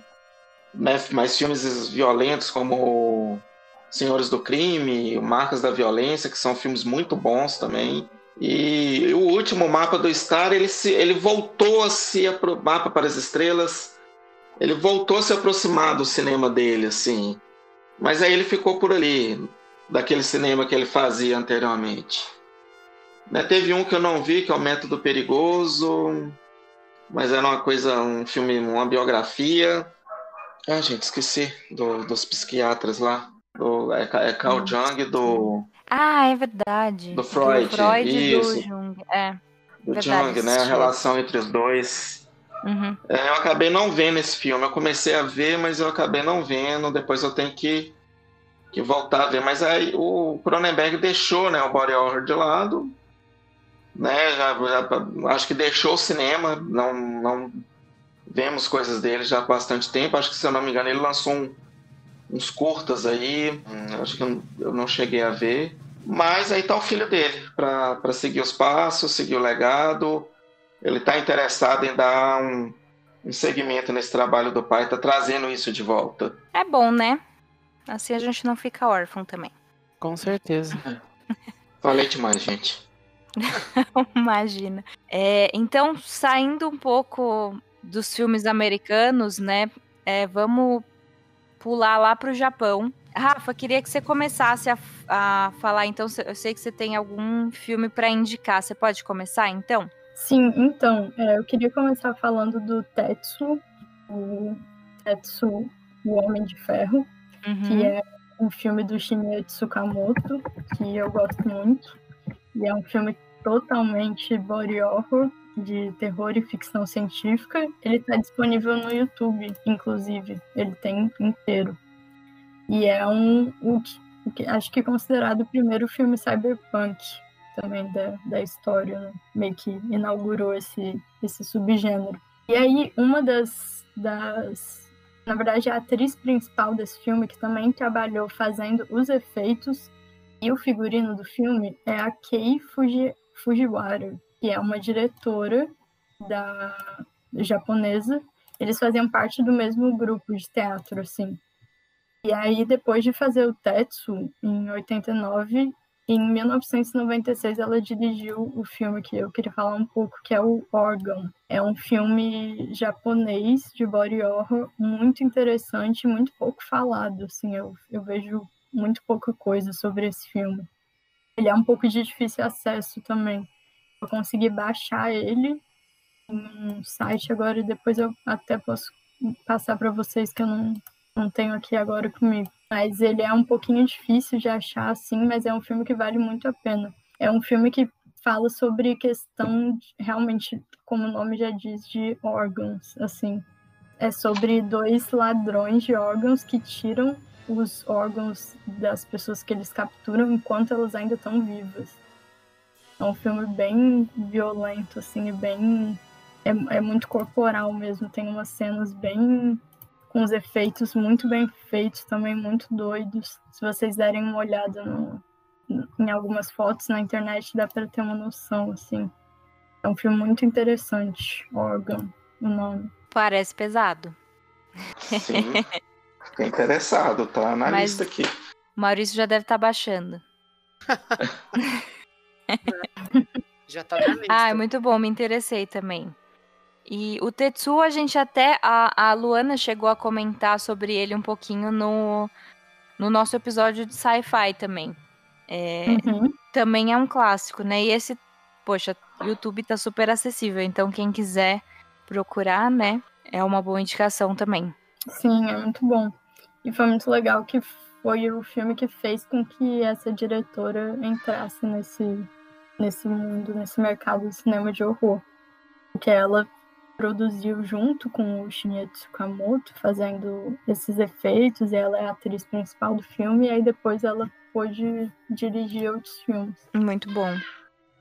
né, mais filmes violentos como Senhores do Crime, Marcas da Violência, que são filmes muito bons também. E o último mapa do Star, ele, se, ele voltou a se mapa para as estrelas, ele voltou a se aproximar do cinema dele, assim. Mas aí ele ficou por ali, daquele cinema que ele fazia anteriormente. Né, teve um que eu não vi, que é o Método Perigoso, mas era uma coisa, um filme, uma biografia. Ah, gente, esqueci do, dos psiquiatras lá. Do, é, é Carl. Jung do. Ah, é verdade. Do Freud. Do Freud isso. do Jung. É. Do verdade, Jung, né? A relação entre os dois. Uhum. É, eu acabei não vendo esse filme. Eu comecei a ver, mas eu acabei não vendo. Depois eu tenho que que voltar a ver. Mas aí o Cronenberg deixou né, o body horror de lado. Né, já, já, acho que deixou o cinema, não, não vemos coisas dele já há bastante tempo. Acho que, se eu não me engano, ele lançou um, uns curtas aí, hum, acho que eu, eu não cheguei a ver. Mas aí tá o filho dele, para seguir os passos, seguir o legado. Ele está interessado em dar um, um segmento nesse trabalho do pai, tá trazendo isso de volta. É bom, né? Assim a gente não fica órfão também. Com certeza. Falei demais, gente. Imagina. É, então, saindo um pouco dos filmes americanos, né? É, vamos pular lá para o Japão. Rafa, queria que você começasse a, a falar. Então, eu sei que você tem algum filme para indicar. Você pode começar, então? Sim, então, é, eu queria começar falando do Tetsu, o Tetsu, o Homem de Ferro, uhum. que é um filme do Shinya Tsukamoto, que eu gosto muito. E é um filme totalmente body horror, de terror e ficção científica. Ele está disponível no YouTube, inclusive. Ele tem inteiro. E é um, um acho que é considerado o primeiro filme cyberpunk também da, da história, né? meio que inaugurou esse, esse subgênero. E aí, uma das, das. Na verdade, a atriz principal desse filme, que também trabalhou fazendo os efeitos e o figurino do filme, é a Kei Fuji, Fujiwara, que é uma diretora da japonesa. Eles faziam parte do mesmo grupo de teatro, assim. E aí, depois de fazer o Tetsu, em 89, em 1996, ela dirigiu o filme que eu queria falar um pouco, que é o Organ. É um filme japonês de body horror muito interessante, muito pouco falado. Assim, eu, eu vejo muito pouca coisa sobre esse filme. Ele é um pouco de difícil acesso também. Eu consegui baixar ele em um site agora e depois eu até posso passar para vocês que eu não, não tenho aqui agora comigo. Mas ele é um pouquinho difícil de achar, assim, mas é um filme que vale muito a pena. É um filme que fala sobre questão, de, realmente, como o nome já diz, de órgãos, assim. É sobre dois ladrões de órgãos que tiram os órgãos das pessoas que eles capturam enquanto elas ainda estão vivas. É um filme bem violento, assim, bem. É, é muito corporal mesmo. Tem umas cenas bem com os efeitos muito bem feitos, também muito doidos. Se vocês derem uma olhada no, em algumas fotos na internet, dá para ter uma noção, assim. É um filme muito interessante, Organ, o nome. Parece pesado. Sim. Fiquei interessado, tá na Mas lista aqui. Maurício já deve estar tá baixando. já tá na lista. Ah, é muito bom, me interessei também. E o Tetsu, a gente até. A, a Luana chegou a comentar sobre ele um pouquinho no, no nosso episódio de sci-fi também. É, uhum. Também é um clássico, né? E esse, poxa, YouTube tá super acessível. Então, quem quiser procurar, né? É uma boa indicação também. Sim, é muito bom. E foi muito legal que foi o filme que fez com que essa diretora entrasse nesse, nesse mundo, nesse mercado de cinema de horror. Porque ela produziu junto com o Shinya Tsukamoto, fazendo esses efeitos, e ela é a atriz principal do filme, e aí depois ela pôde dirigir outros filmes. Muito bom.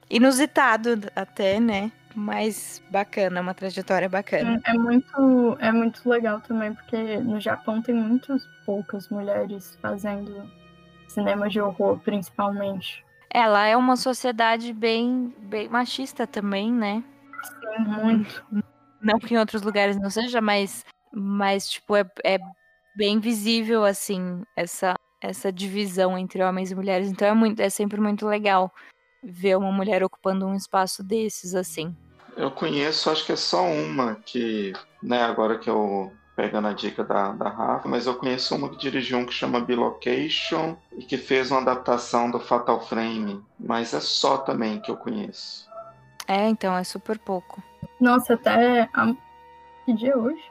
Inusitado até, né? Mas bacana, uma trajetória bacana. É, é muito, é muito legal também, porque no Japão tem muitas poucas mulheres fazendo cinema de horror, principalmente. Ela é uma sociedade bem, bem machista também, né? Sim, muito. Não que em outros lugares não seja, mas, mas tipo, é, é bem visível, assim, essa, essa divisão entre homens e mulheres. Então é, muito, é sempre muito legal ver uma mulher ocupando um espaço desses, assim. Eu conheço, acho que é só uma que, né, agora que eu pegando a dica da, da Rafa, mas eu conheço uma que dirigiu um que chama Bilocation e que fez uma adaptação do Fatal Frame, mas é só também que eu conheço. É, então, é super pouco. Nossa, até. A... Que dia é hoje?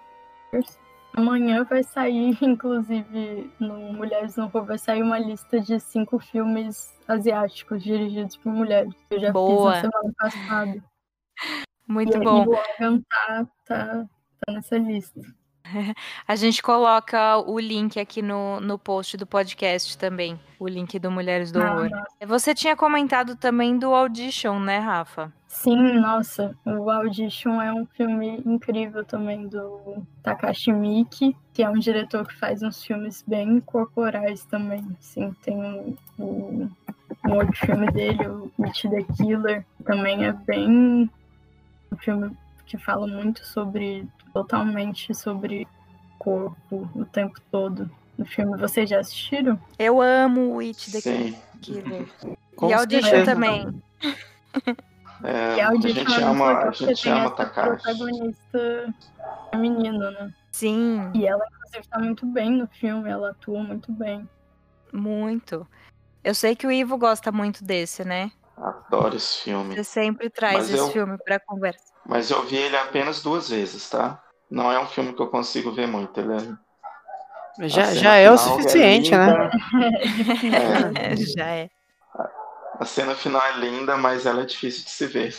Amanhã vai sair, inclusive, no Mulheres no Horror, vai sair uma lista de cinco filmes asiáticos dirigidos por mulheres. Eu já Boa. fiz na semana passada. Muito e bom. E o Logan tá, tá, tá nessa lista. A gente coloca o link aqui no, no post do podcast também. O link do Mulheres do Horror. Ah, Você tinha comentado também do Audition, né, Rafa? Sim, nossa. O Audition é um filme incrível também do Takashi Miike, que é um diretor que faz uns filmes bem corporais também. Sim, tem um, um, um outro filme dele, o Meet the Killer, também é bem um filme que fala muito sobre totalmente sobre corpo o tempo todo no filme. Vocês já assistiram? Eu amo o It the Sim. Killer. e Audition também. É, e a, a gente ama, a gente ama Takashi. protagonista feminino, né? Sim. E ela, inclusive, tá muito bem no filme, ela atua muito bem. Muito. Eu sei que o Ivo gosta muito desse, né? Adoro esse filme. Você sempre traz Mas esse eu... filme pra conversa. Mas eu vi ele apenas duas vezes, tá? Não é um filme que eu consigo ver muito. Ele é... Já, já é o suficiente, é né? É. já é. A cena final é linda, mas ela é difícil de se ver.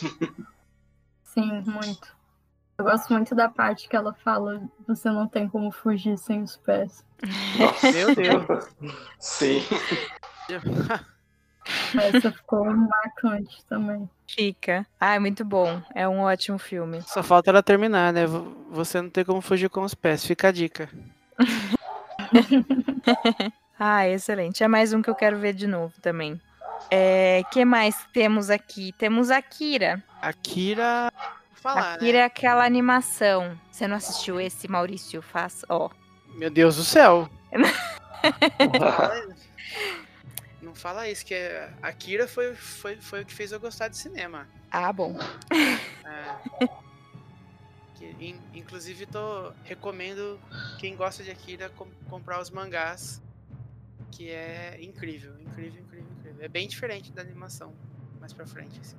Sim, muito. Eu gosto muito da parte que ela fala: você não tem como fugir sem os pés. Nossa. Meu Deus. Sim. Essa ficou marcante também. Fica. Ah, é muito bom. É um ótimo filme. Só falta ela terminar, né? Você não tem como fugir com os pés. Fica a dica. ah, excelente. É mais um que eu quero ver de novo também. É, que mais temos aqui? Temos a Kira. Akira. Falar, Akira né? é aquela animação. Você não assistiu esse, Maurício? Faz, ó. Meu Deus do céu. Fala isso, que é, a Kira foi, foi, foi o que fez eu gostar de cinema. Ah, bom. É, que, inclusive, tô recomendo quem gosta de Akira com, comprar os mangás, que é incrível, incrível, incrível, incrível. É bem diferente da animação, mais pra frente. Assim.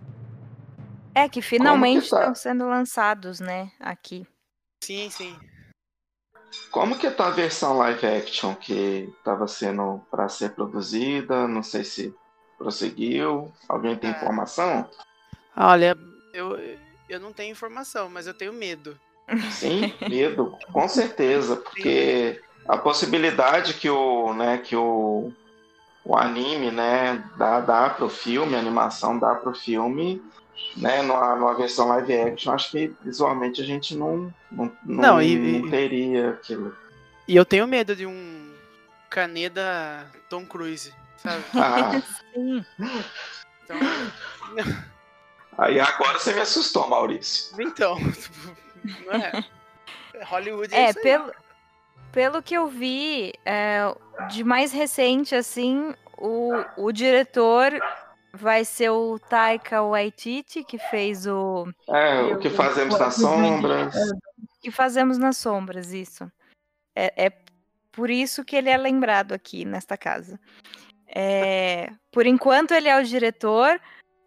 É, que finalmente estão tá? sendo lançados, né, aqui. Sim, sim. Como que tá a versão live action que estava sendo para ser produzida? Não sei se prosseguiu. Alguém tem é. informação? Olha, eu, eu não tenho informação, mas eu tenho medo. Sim, medo, com certeza, porque a possibilidade que o, né, que o, o anime, né, dá, dá pro filme, a animação dá pro filme, né, numa, numa versão live action, acho que visualmente a gente não, não, não, não, e, não teria aquilo. E eu tenho medo de um Caneda Tom Cruise, sabe? Ah. Sim. Então... Aí agora você me assustou, Maurício. Então, não é? Hollywood é, é pelo, pelo que eu vi, é, de mais recente, assim, o, o diretor vai ser o Taika Waititi, que fez o. É, o que fazemos nas sombras. O que fazemos nas sombras, isso. É, é por isso que ele é lembrado aqui nesta casa. É, por enquanto ele é o diretor,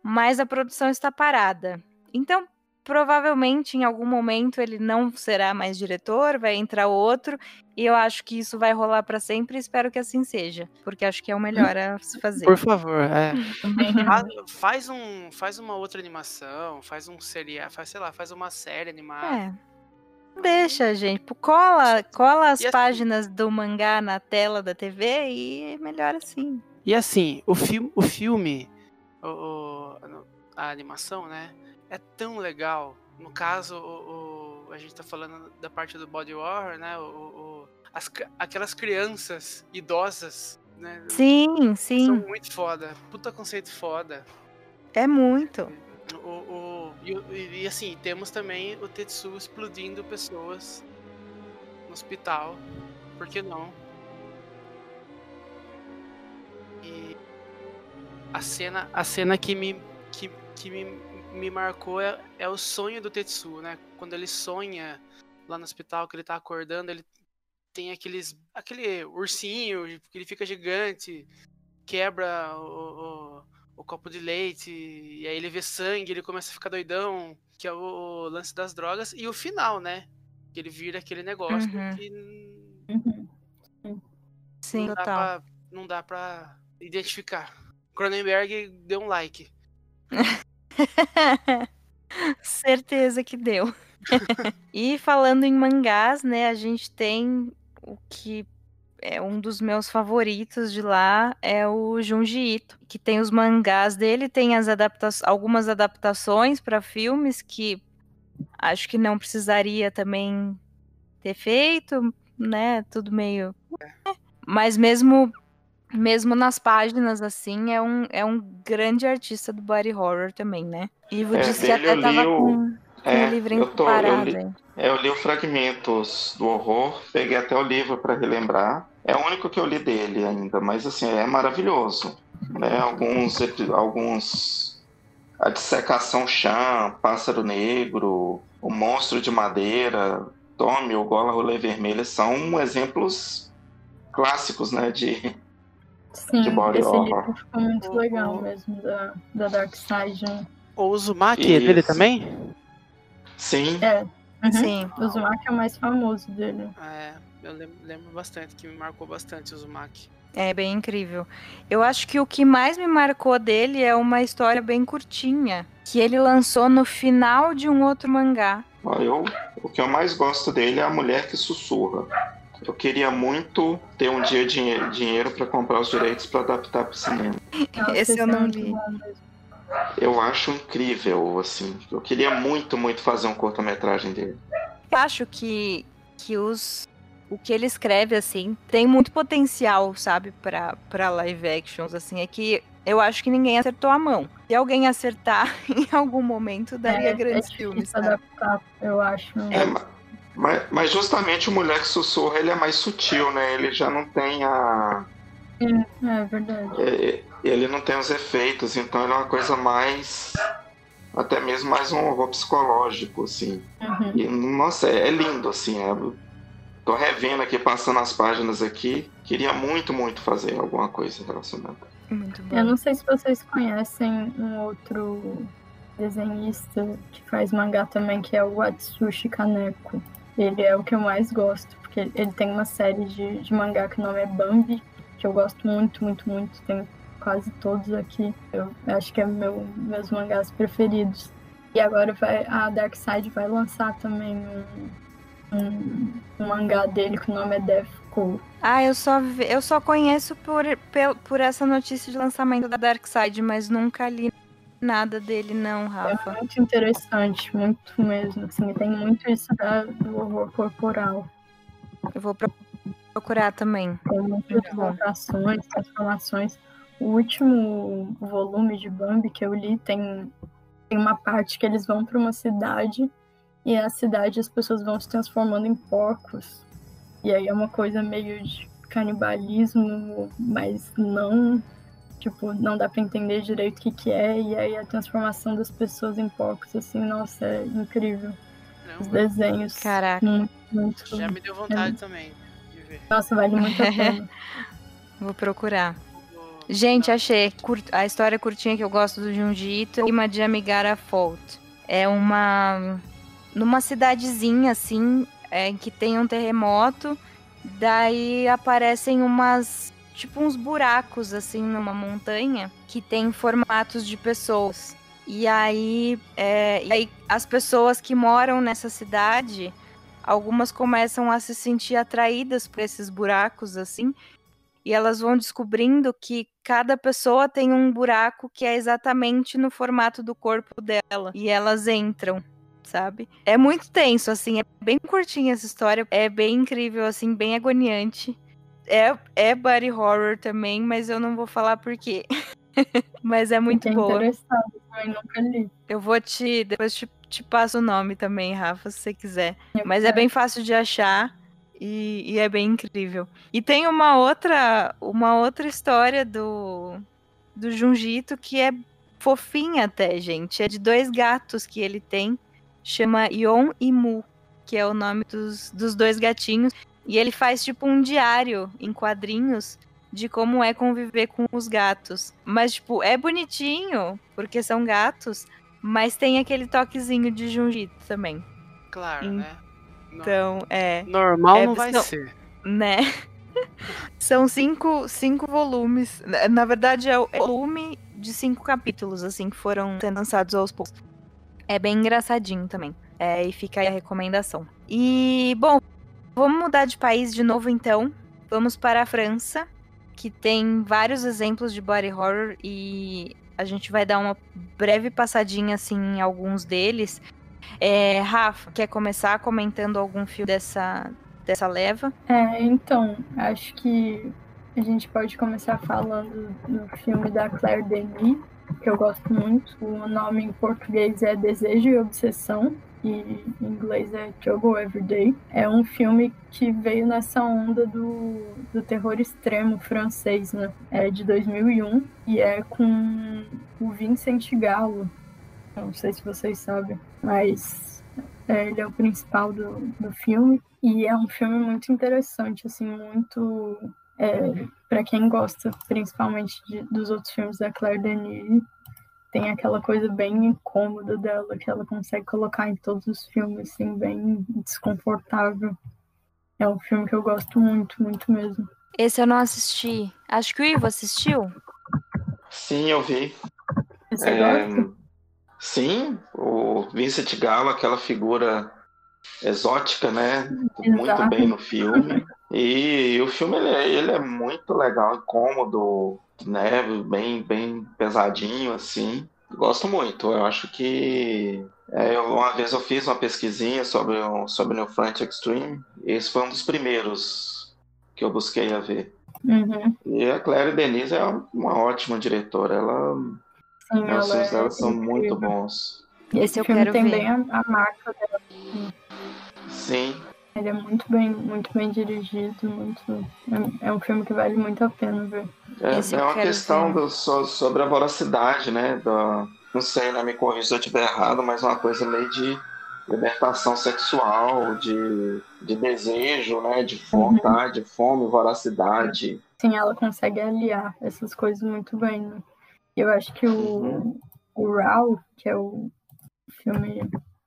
mas a produção está parada. Então, provavelmente em algum momento ele não será mais diretor, vai entrar outro, e eu acho que isso vai rolar para sempre, e espero que assim seja, porque acho que é o melhor a se fazer. Por favor, é. faz um, faz uma outra animação, faz um serial, faz sei lá, faz uma série animada. É. Deixa, gente. Cola, cola as assim, páginas do mangá na tela da TV e é melhor assim. E assim, o filme, o filme, o, a animação, né? É tão legal. No caso, o, o, a gente tá falando da parte do body horror, né? O, as, aquelas crianças idosas, né? Sim, sim. São muito foda. Puta conceito foda. É muito. O, e, e, assim, temos também o Tetsu explodindo pessoas no hospital. Por que não? E a cena, a cena que me, que, que me me marcou é, é o sonho do Tetsu, né? Quando ele sonha lá no hospital, que ele tá acordando, ele tem aqueles aquele ursinho que ele fica gigante, quebra o, o, o, copo de leite, e aí ele vê sangue, ele começa a ficar doidão, que é o, o lance das drogas, e o final, né? Que ele vira aquele negócio uhum. que. Uhum. Sim, não total. Dá pra, não dá pra identificar. Cronenberg deu um like. Certeza que deu. e falando em mangás, né, a gente tem o que é um dos meus favoritos de lá, é o Junji Ito, que tem os mangás dele, tem as adapta algumas adaptações para filmes que acho que não precisaria também ter feito, né? Tudo meio. É. Mas mesmo mesmo nas páginas, assim, é um, é um grande artista do body horror também, né? Ivo é, disse que até tava o... com, é, o livrinho eu tô, parado. Eu li, é, eu li os fragmentos do horror, peguei até o livro para relembrar. É o único que eu li dele ainda, mas assim, é maravilhoso. Né? Alguns, alguns. A dissecação chã, pássaro negro, o monstro de madeira, Tommy, o Gola Rolê Vermelha são exemplos clássicos, né, de, Sim, de body esse horror. livro ficou muito legal mesmo, da, da Dark Side. Né? O Uzumaki é dele também? Sim. É. Uhum. Sim. O Uzumaki é o mais famoso dele. É, eu lembro, lembro bastante, que me marcou bastante o Uzumaki. É bem incrível. Eu acho que o que mais me marcou dele é uma história bem curtinha, que ele lançou no final de um outro mangá. Eu, o que eu mais gosto dele é a mulher que sussurra. Eu queria muito ter um dia dinheiro, dinheiro para comprar os direitos para adaptar para o cinema. Esse eu não li. Eu acho incrível, assim. Eu queria muito, muito fazer um curta-metragem dele. Eu acho que, que os o que ele escreve assim tem muito potencial, sabe, para para live actions assim. É que eu acho que ninguém acertou a mão. Se alguém acertar em algum momento daria é, grandes é filmes. Adaptar, eu acho. É, mas, mas justamente o Moleque Sussurra ele é mais sutil, né? Ele já não tem a. É, é verdade. É, ele não tem os efeitos, então ele é uma coisa mais. Até mesmo mais um horror psicológico, assim. Uhum. E, nossa, é, é, lindo, assim. É, tô revendo aqui, passando as páginas aqui. Queria muito, muito fazer alguma coisa relacionada. Muito bom. Eu não sei se vocês conhecem um outro desenhista que faz mangá também, que é o Atsushi Kaneko. Ele é o que eu mais gosto, porque ele tem uma série de, de mangá que o nome é Bambi, que eu gosto muito, muito, muito. Tem quase todos aqui. Eu acho que é meu, meus mangás preferidos. E agora vai, a Dark Side vai lançar também um, um, um mangá dele que o nome é Death Code. Ah, eu só, eu só conheço por, por essa notícia de lançamento da Dark Side, mas nunca li nada dele, não, Rafa. É muito interessante, muito mesmo. Assim, tem muito isso da, do horror corporal. Eu vou procurar também. Tem muitas transformações, transformações. O último volume de Bambi que eu li tem, tem uma parte que eles vão para uma cidade e a cidade as pessoas vão se transformando em porcos. E aí é uma coisa meio de canibalismo, mas não tipo, não dá para entender direito o que que é, e aí a transformação das pessoas em porcos, assim, nossa, é incrível. Os desenhos. Caraca. Muito, muito, Já me deu vontade é. também de ver. Nossa, vale muito a pena. Vou procurar. Gente, achei a história curtinha que eu gosto do Junji Ito e de Amigara Fault. É uma numa cidadezinha assim, é, que tem um terremoto, daí aparecem umas tipo uns buracos assim numa montanha que tem formatos de pessoas. E aí, é, e aí as pessoas que moram nessa cidade, algumas começam a se sentir atraídas por esses buracos assim, e elas vão descobrindo que cada pessoa tem um buraco que é exatamente no formato do corpo dela. E elas entram, sabe? É muito tenso, assim, é bem curtinha essa história, é bem incrível, assim, bem agoniante é, é body horror também, mas eu não vou falar por quê. mas é muito Fiquei boa. nunca li. Eu vou te. Depois te, te passo o nome também, Rafa, se você quiser. Eu mas é quero. é bem fácil de achar. E, e, é bem incrível. E tem uma outra, uma outra história do, do Junjito que é fofinha até, gente. É de dois gatos que ele tem. Chama Yon e Mu, que é o nome dos, dos dois gatinhos. E ele faz tipo um diário em quadrinhos de como é conviver com os gatos. Mas, tipo, é bonitinho, porque são gatos, mas tem aquele toquezinho de Junjito também. Claro, né? Então, é. Normal é, não vai são, ser. Né? são cinco, cinco volumes. Na verdade, é o volume de cinco capítulos, assim, que foram sendo lançados aos poucos. É bem engraçadinho também. É, e fica aí a recomendação. E, bom, vamos mudar de país de novo então. Vamos para a França, que tem vários exemplos de body horror e a gente vai dar uma breve passadinha assim em alguns deles. É, Rafa, quer começar comentando algum filme dessa, dessa leva? É, então, acho que a gente pode começar falando do filme da Claire Denis, que eu gosto muito. O nome em português é Desejo e Obsessão, e em inglês é Trouble Everyday. É um filme que veio nessa onda do, do terror extremo francês, né? É de 2001 e é com o Vincent Gallo. Não sei se vocês sabem, mas é, ele é o principal do, do filme. E é um filme muito interessante, assim, muito é, para quem gosta principalmente de, dos outros filmes da Claire Denis, tem aquela coisa bem incômoda dela que ela consegue colocar em todos os filmes, assim, bem desconfortável. É um filme que eu gosto muito, muito mesmo. Esse eu não assisti. Acho que o Ivo assistiu. Sim, eu vi. Você é... gosta? Sim, o Vincent Gallo, aquela figura exótica, né? Muito bem no filme. E, e o filme ele é, ele é, muito legal, incômodo, né? Bem, bem pesadinho, assim. Gosto muito. Eu acho que é, uma vez eu fiz uma pesquisinha sobre o, sobre o New Front Extreme. Esse foi um dos primeiros que eu busquei a ver. Uhum. E a Claire Denise é uma ótima diretora. Ela, Sim, os filmes é dela são muito bons. Esse eu o filme quero tem ver. bem a, a marca dela. Sim, Ele é muito bem, muito bem dirigido, muito. É, é um filme que vale muito a pena ver. É, é uma questão do- so- sobre a voracidade, né? da- não sei, né? Me corrija se eu estiver errado, mas uma coisa meio de libertação sexual, de, de desejo, né? De vontade, fome, voracidade. Sim, ela consegue aliar essas coisas muito bem, né? Eu acho que o, Uhum. o Raw, que é o filme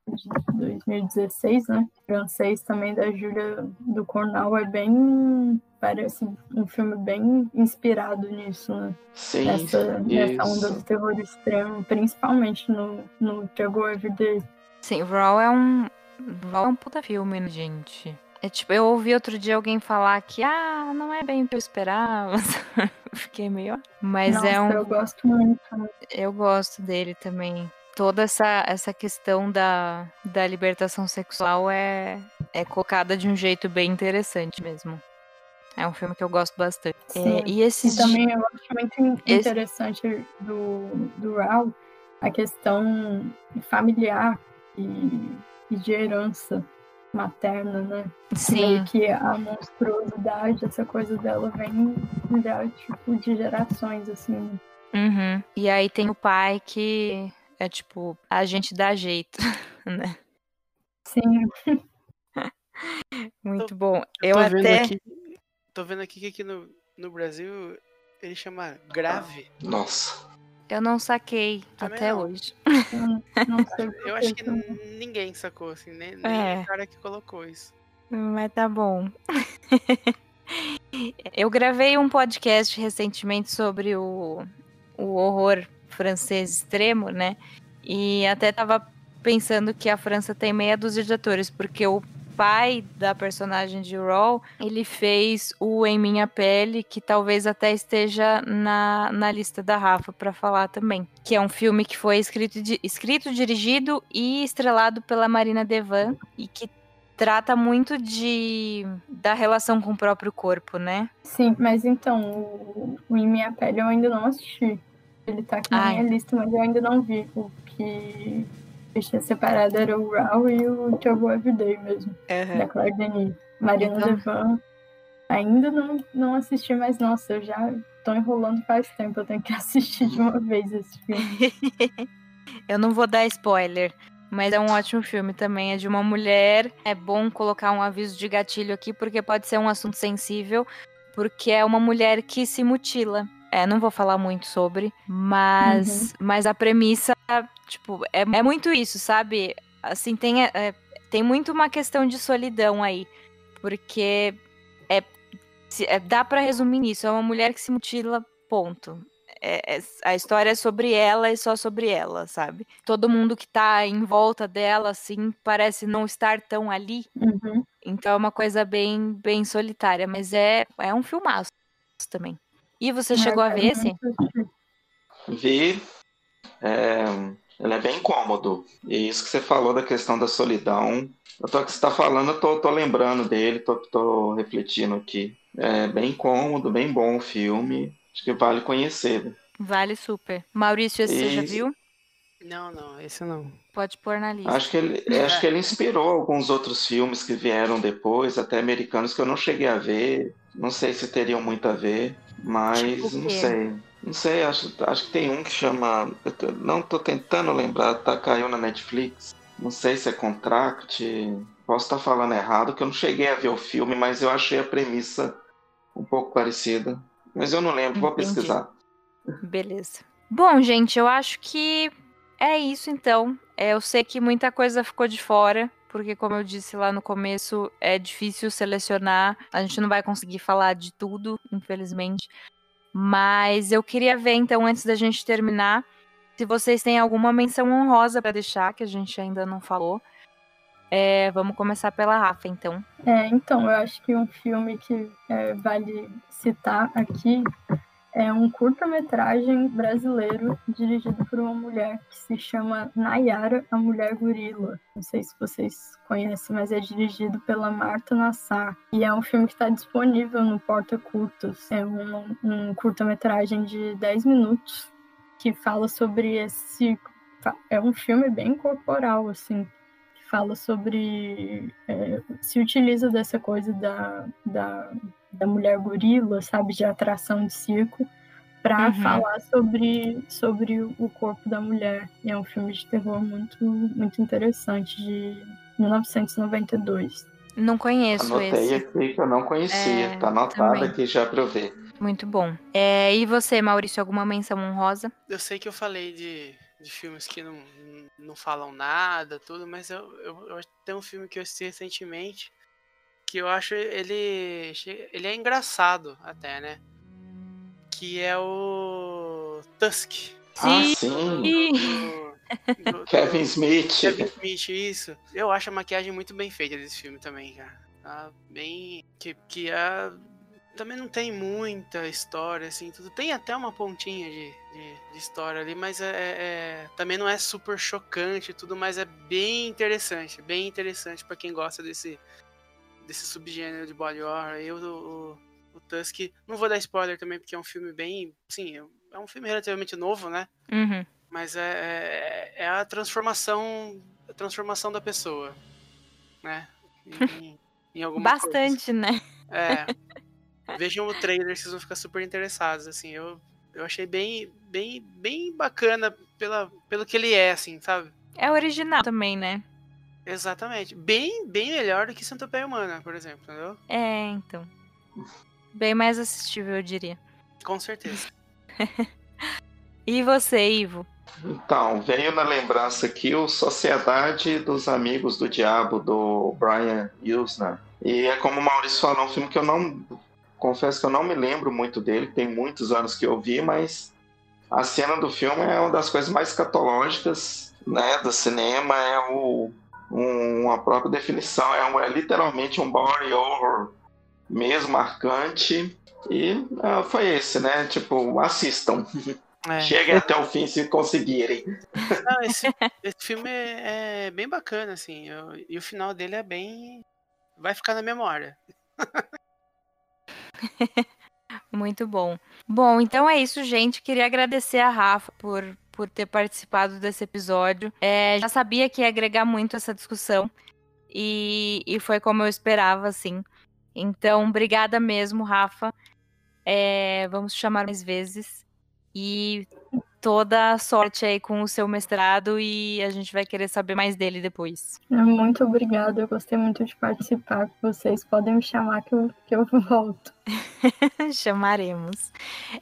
de 2016, né? Francês também da Júlia do Cornal, é bem. Parece um filme bem inspirado nisso, né? Sim, Nessa, nessa onda do terror extremo, principalmente no, no Trouble Everyday. Sim, Raw é um. Raw é um puta filme, né, gente? É tipo, eu ouvi outro dia alguém falar que, ah, não é bem o que eu esperava. Fiquei meio. Mas Nossa, é um. eu gosto muito. Eu gosto dele também. Toda essa, essa questão da, da libertação sexual é, é colocada de um jeito bem interessante mesmo. É um filme que eu gosto bastante. É, Sim. e esses E também eu acho muito in- Esse- interessante do, do Raul a questão familiar e, e de herança materna, né? Sim, Meio que a monstruosidade, essa coisa dela vem já, tipo, de gerações, assim. uhum. E aí tem o pai que é tipo, a gente dá jeito, né? Sim, Muito bom. Eu tô vendo até. aqui. Tô vendo aqui que aqui no, no Brasil ele chama grave. Nossa. Eu não saquei Também até não. hoje. eu não sei Eu acho que ninguém sacou, assim, nem, nem É. o cara que colocou isso. Mas tá bom. Eu gravei um podcast recentemente sobre o, o horror francês extremo, né? E até tava pensando que a França tem meia dúzia de atores, porque o pai da personagem de Raw, ele fez o Em Minha Pele, que talvez até esteja na, na lista da Rafa pra falar também. Que é um filme que foi escrito, di- escrito, dirigido e estrelado pela Marina Devan e que trata muito de da relação com o próprio corpo, né? Sim, mas então, o, o Em Minha Pele eu ainda não assisti. Ele tá aqui na Ai. minha lista, mas eu ainda não vi. O que eu tinha separado era o Raul e o Trouble Everyday mesmo, da Claire Denis. Marina Então- Devan, ainda não, não assisti, mas nossa, eu já tô enrolando faz tempo, eu tenho que assistir de uma vez esse filme. Eu não vou dar spoiler, mas é um ótimo filme também. É de uma mulher. É bom colocar um aviso de gatilho aqui, porque pode ser um assunto sensível, porque é uma mulher que se mutila. É, não vou falar muito sobre, mas, mas a premissa, tipo, é, é muito isso, sabe? Assim, tem, é, tem muito uma questão de solidão aí, porque é, se- é, dá pra resumir nisso. É uma mulher que se mutila, ponto. é, é, a história é sobre ela e só sobre ela, sabe? Todo mundo que tá em volta dela, assim, parece não estar tão ali. Uhum. Então é uma coisa bem, bem solitária, mas é, é um filmaço também. E você chegou a ver esse? Vi. É, ele é bem cômodo. E isso que você falou da questão da solidão. Eu tô que você está falando, eu tô, tô lembrando dele, tô, tô refletindo aqui. É bem cômodo, bem bom o filme. Acho que vale conhecer. Vale super. Maurício, esse você já viu? Não, não, esse não. Pode pôr na lista. Acho que ele, acho que ele inspirou alguns outros filmes que vieram depois, até americanos, que eu não cheguei a ver. Não sei se teriam muito a ver, mas Tipo não sei. Não sei, acho, acho que tem um que chama. tô- não tô tentando lembrar, tá? Caiu na Netflix. Não sei se é Contract. Posso estar falando errado, que eu não cheguei a ver o filme, mas eu achei a premissa um pouco parecida. Mas eu não lembro, vou Entendi. pesquisar. Beleza. Bom, gente, eu acho que é isso então. É, eu sei que muita coisa ficou de fora, porque como eu disse lá no começo, é difícil selecionar. A gente não vai conseguir falar de tudo, infelizmente. Mas eu queria ver então, antes da gente terminar, se vocês têm alguma menção honrosa para deixar, que a gente ainda não falou. É, vamos começar pela Rafa, então. É, então, eu acho que um filme que é, vale citar aqui é um curta-metragem brasileiro dirigido por uma mulher que se chama Nayara, a Mulher Gorila. Não sei se vocês conhecem, mas é dirigido pela Marta Nassar. E é um filme que está disponível no Porta Curtas. É um, um curta-metragem de 10 minutos que fala sobre esse. É um filme bem corporal, assim que fala sobre. é, se utiliza dessa coisa da, da, da mulher gorila, sabe, de atração de circo, para Uhum. falar sobre, sobre o corpo da mulher. E é um filme de terror muito, muito interessante, de 1992. Não conheço Anotei esse. aqui que eu não conhecia. É, tá anotado também. aqui já pra eu ver. Muito bom. É, e você, Maurício, alguma menção honrosa? Eu sei que eu falei de, de filmes que não, não falam nada, tudo, mas eu, eu, eu tenho um filme que eu assisti recentemente que eu acho ele ele é engraçado até, né? Que é o Tusk. Ah, Sim. sim. do- do- do- Kevin Smith. Kevin Smith, isso. Eu acho a maquiagem muito bem feita desse filme também, cara. Tá bem. Que, que a. Também não tem muita história, assim, tudo. Tem até uma pontinha de, de, de história ali, mas é, é- é- também não é super chocante e tudo, mas é bem interessante. Bem interessante pra quem gosta desse, desse subgênero de body horror. Eu, o, o, o Tusk. Não vou dar spoiler também, porque é um filme bem. Sim, é um filme relativamente novo, né? Uhum. Mas é, é, é a transformação a transformação da pessoa, né? Em, em alguma Bastante, né? coisa. É. Vejam o trailer, vocês vão ficar super interessados, assim. Eu, eu achei bem, bem, bem bacana pela, pelo que ele é, assim, sabe? É original também, né? Exatamente. Bem, bem melhor do que Centopeia Humana, por exemplo, entendeu? É, então. Bem mais assistível, eu diria. Com certeza. E você, Ivo? Então, veio na lembrança aqui o Sociedade dos Amigos do Diabo, do Brian Usner. E é como o Maurício falou, é um filme que eu não. Confesso que eu não me lembro muito dele, tem muitos anos que eu vi, mas a cena do filme é uma das coisas mais escatológicas né, do cinema, é o, um- uma própria definição, é, um- é literalmente um body horror mesmo marcante. E ah, foi esse, né? Tipo, assistam. É. Cheguem até o fim se conseguirem. Não, esse, esse filme é, é bem bacana, assim. eu- e o final dele é bem. Vai ficar na memória. Muito bom. Bom, então é isso, gente. Queria agradecer a Rafa por, por ter participado desse episódio. É, já sabia que ia agregar muito essa discussão. E, e foi como eu esperava, assim. Então, obrigada mesmo, Rafa. É, vamos chamar mais vezes. E toda a sorte aí com o seu mestrado. E a gente vai querer saber mais dele depois. Muito obrigada, eu gostei muito de participar com vocês. Podem me chamar que eu, que eu volto. Chamaremos.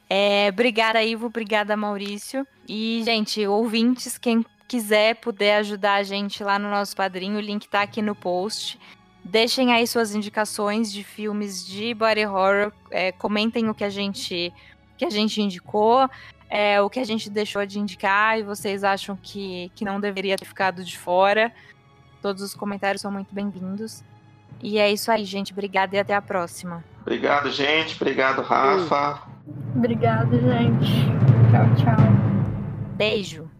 É, obrigada, Ivo. Obrigada, Maurício. E, gente, ouvintes, quem quiser puder ajudar a gente lá no nosso padrinho, o link tá aqui no post. Deixem aí suas indicações de filmes de body horror. é, comentem o que a gente que a gente indicou, é, o que a gente deixou de indicar e vocês acham que, que não deveria ter ficado de fora. Todos os comentários são muito bem-vindos. E é isso aí, gente. Obrigada e até a próxima. Obrigado, gente. Obrigado, Rafa. Obrigado, gente. Tchau, tchau. Beijo.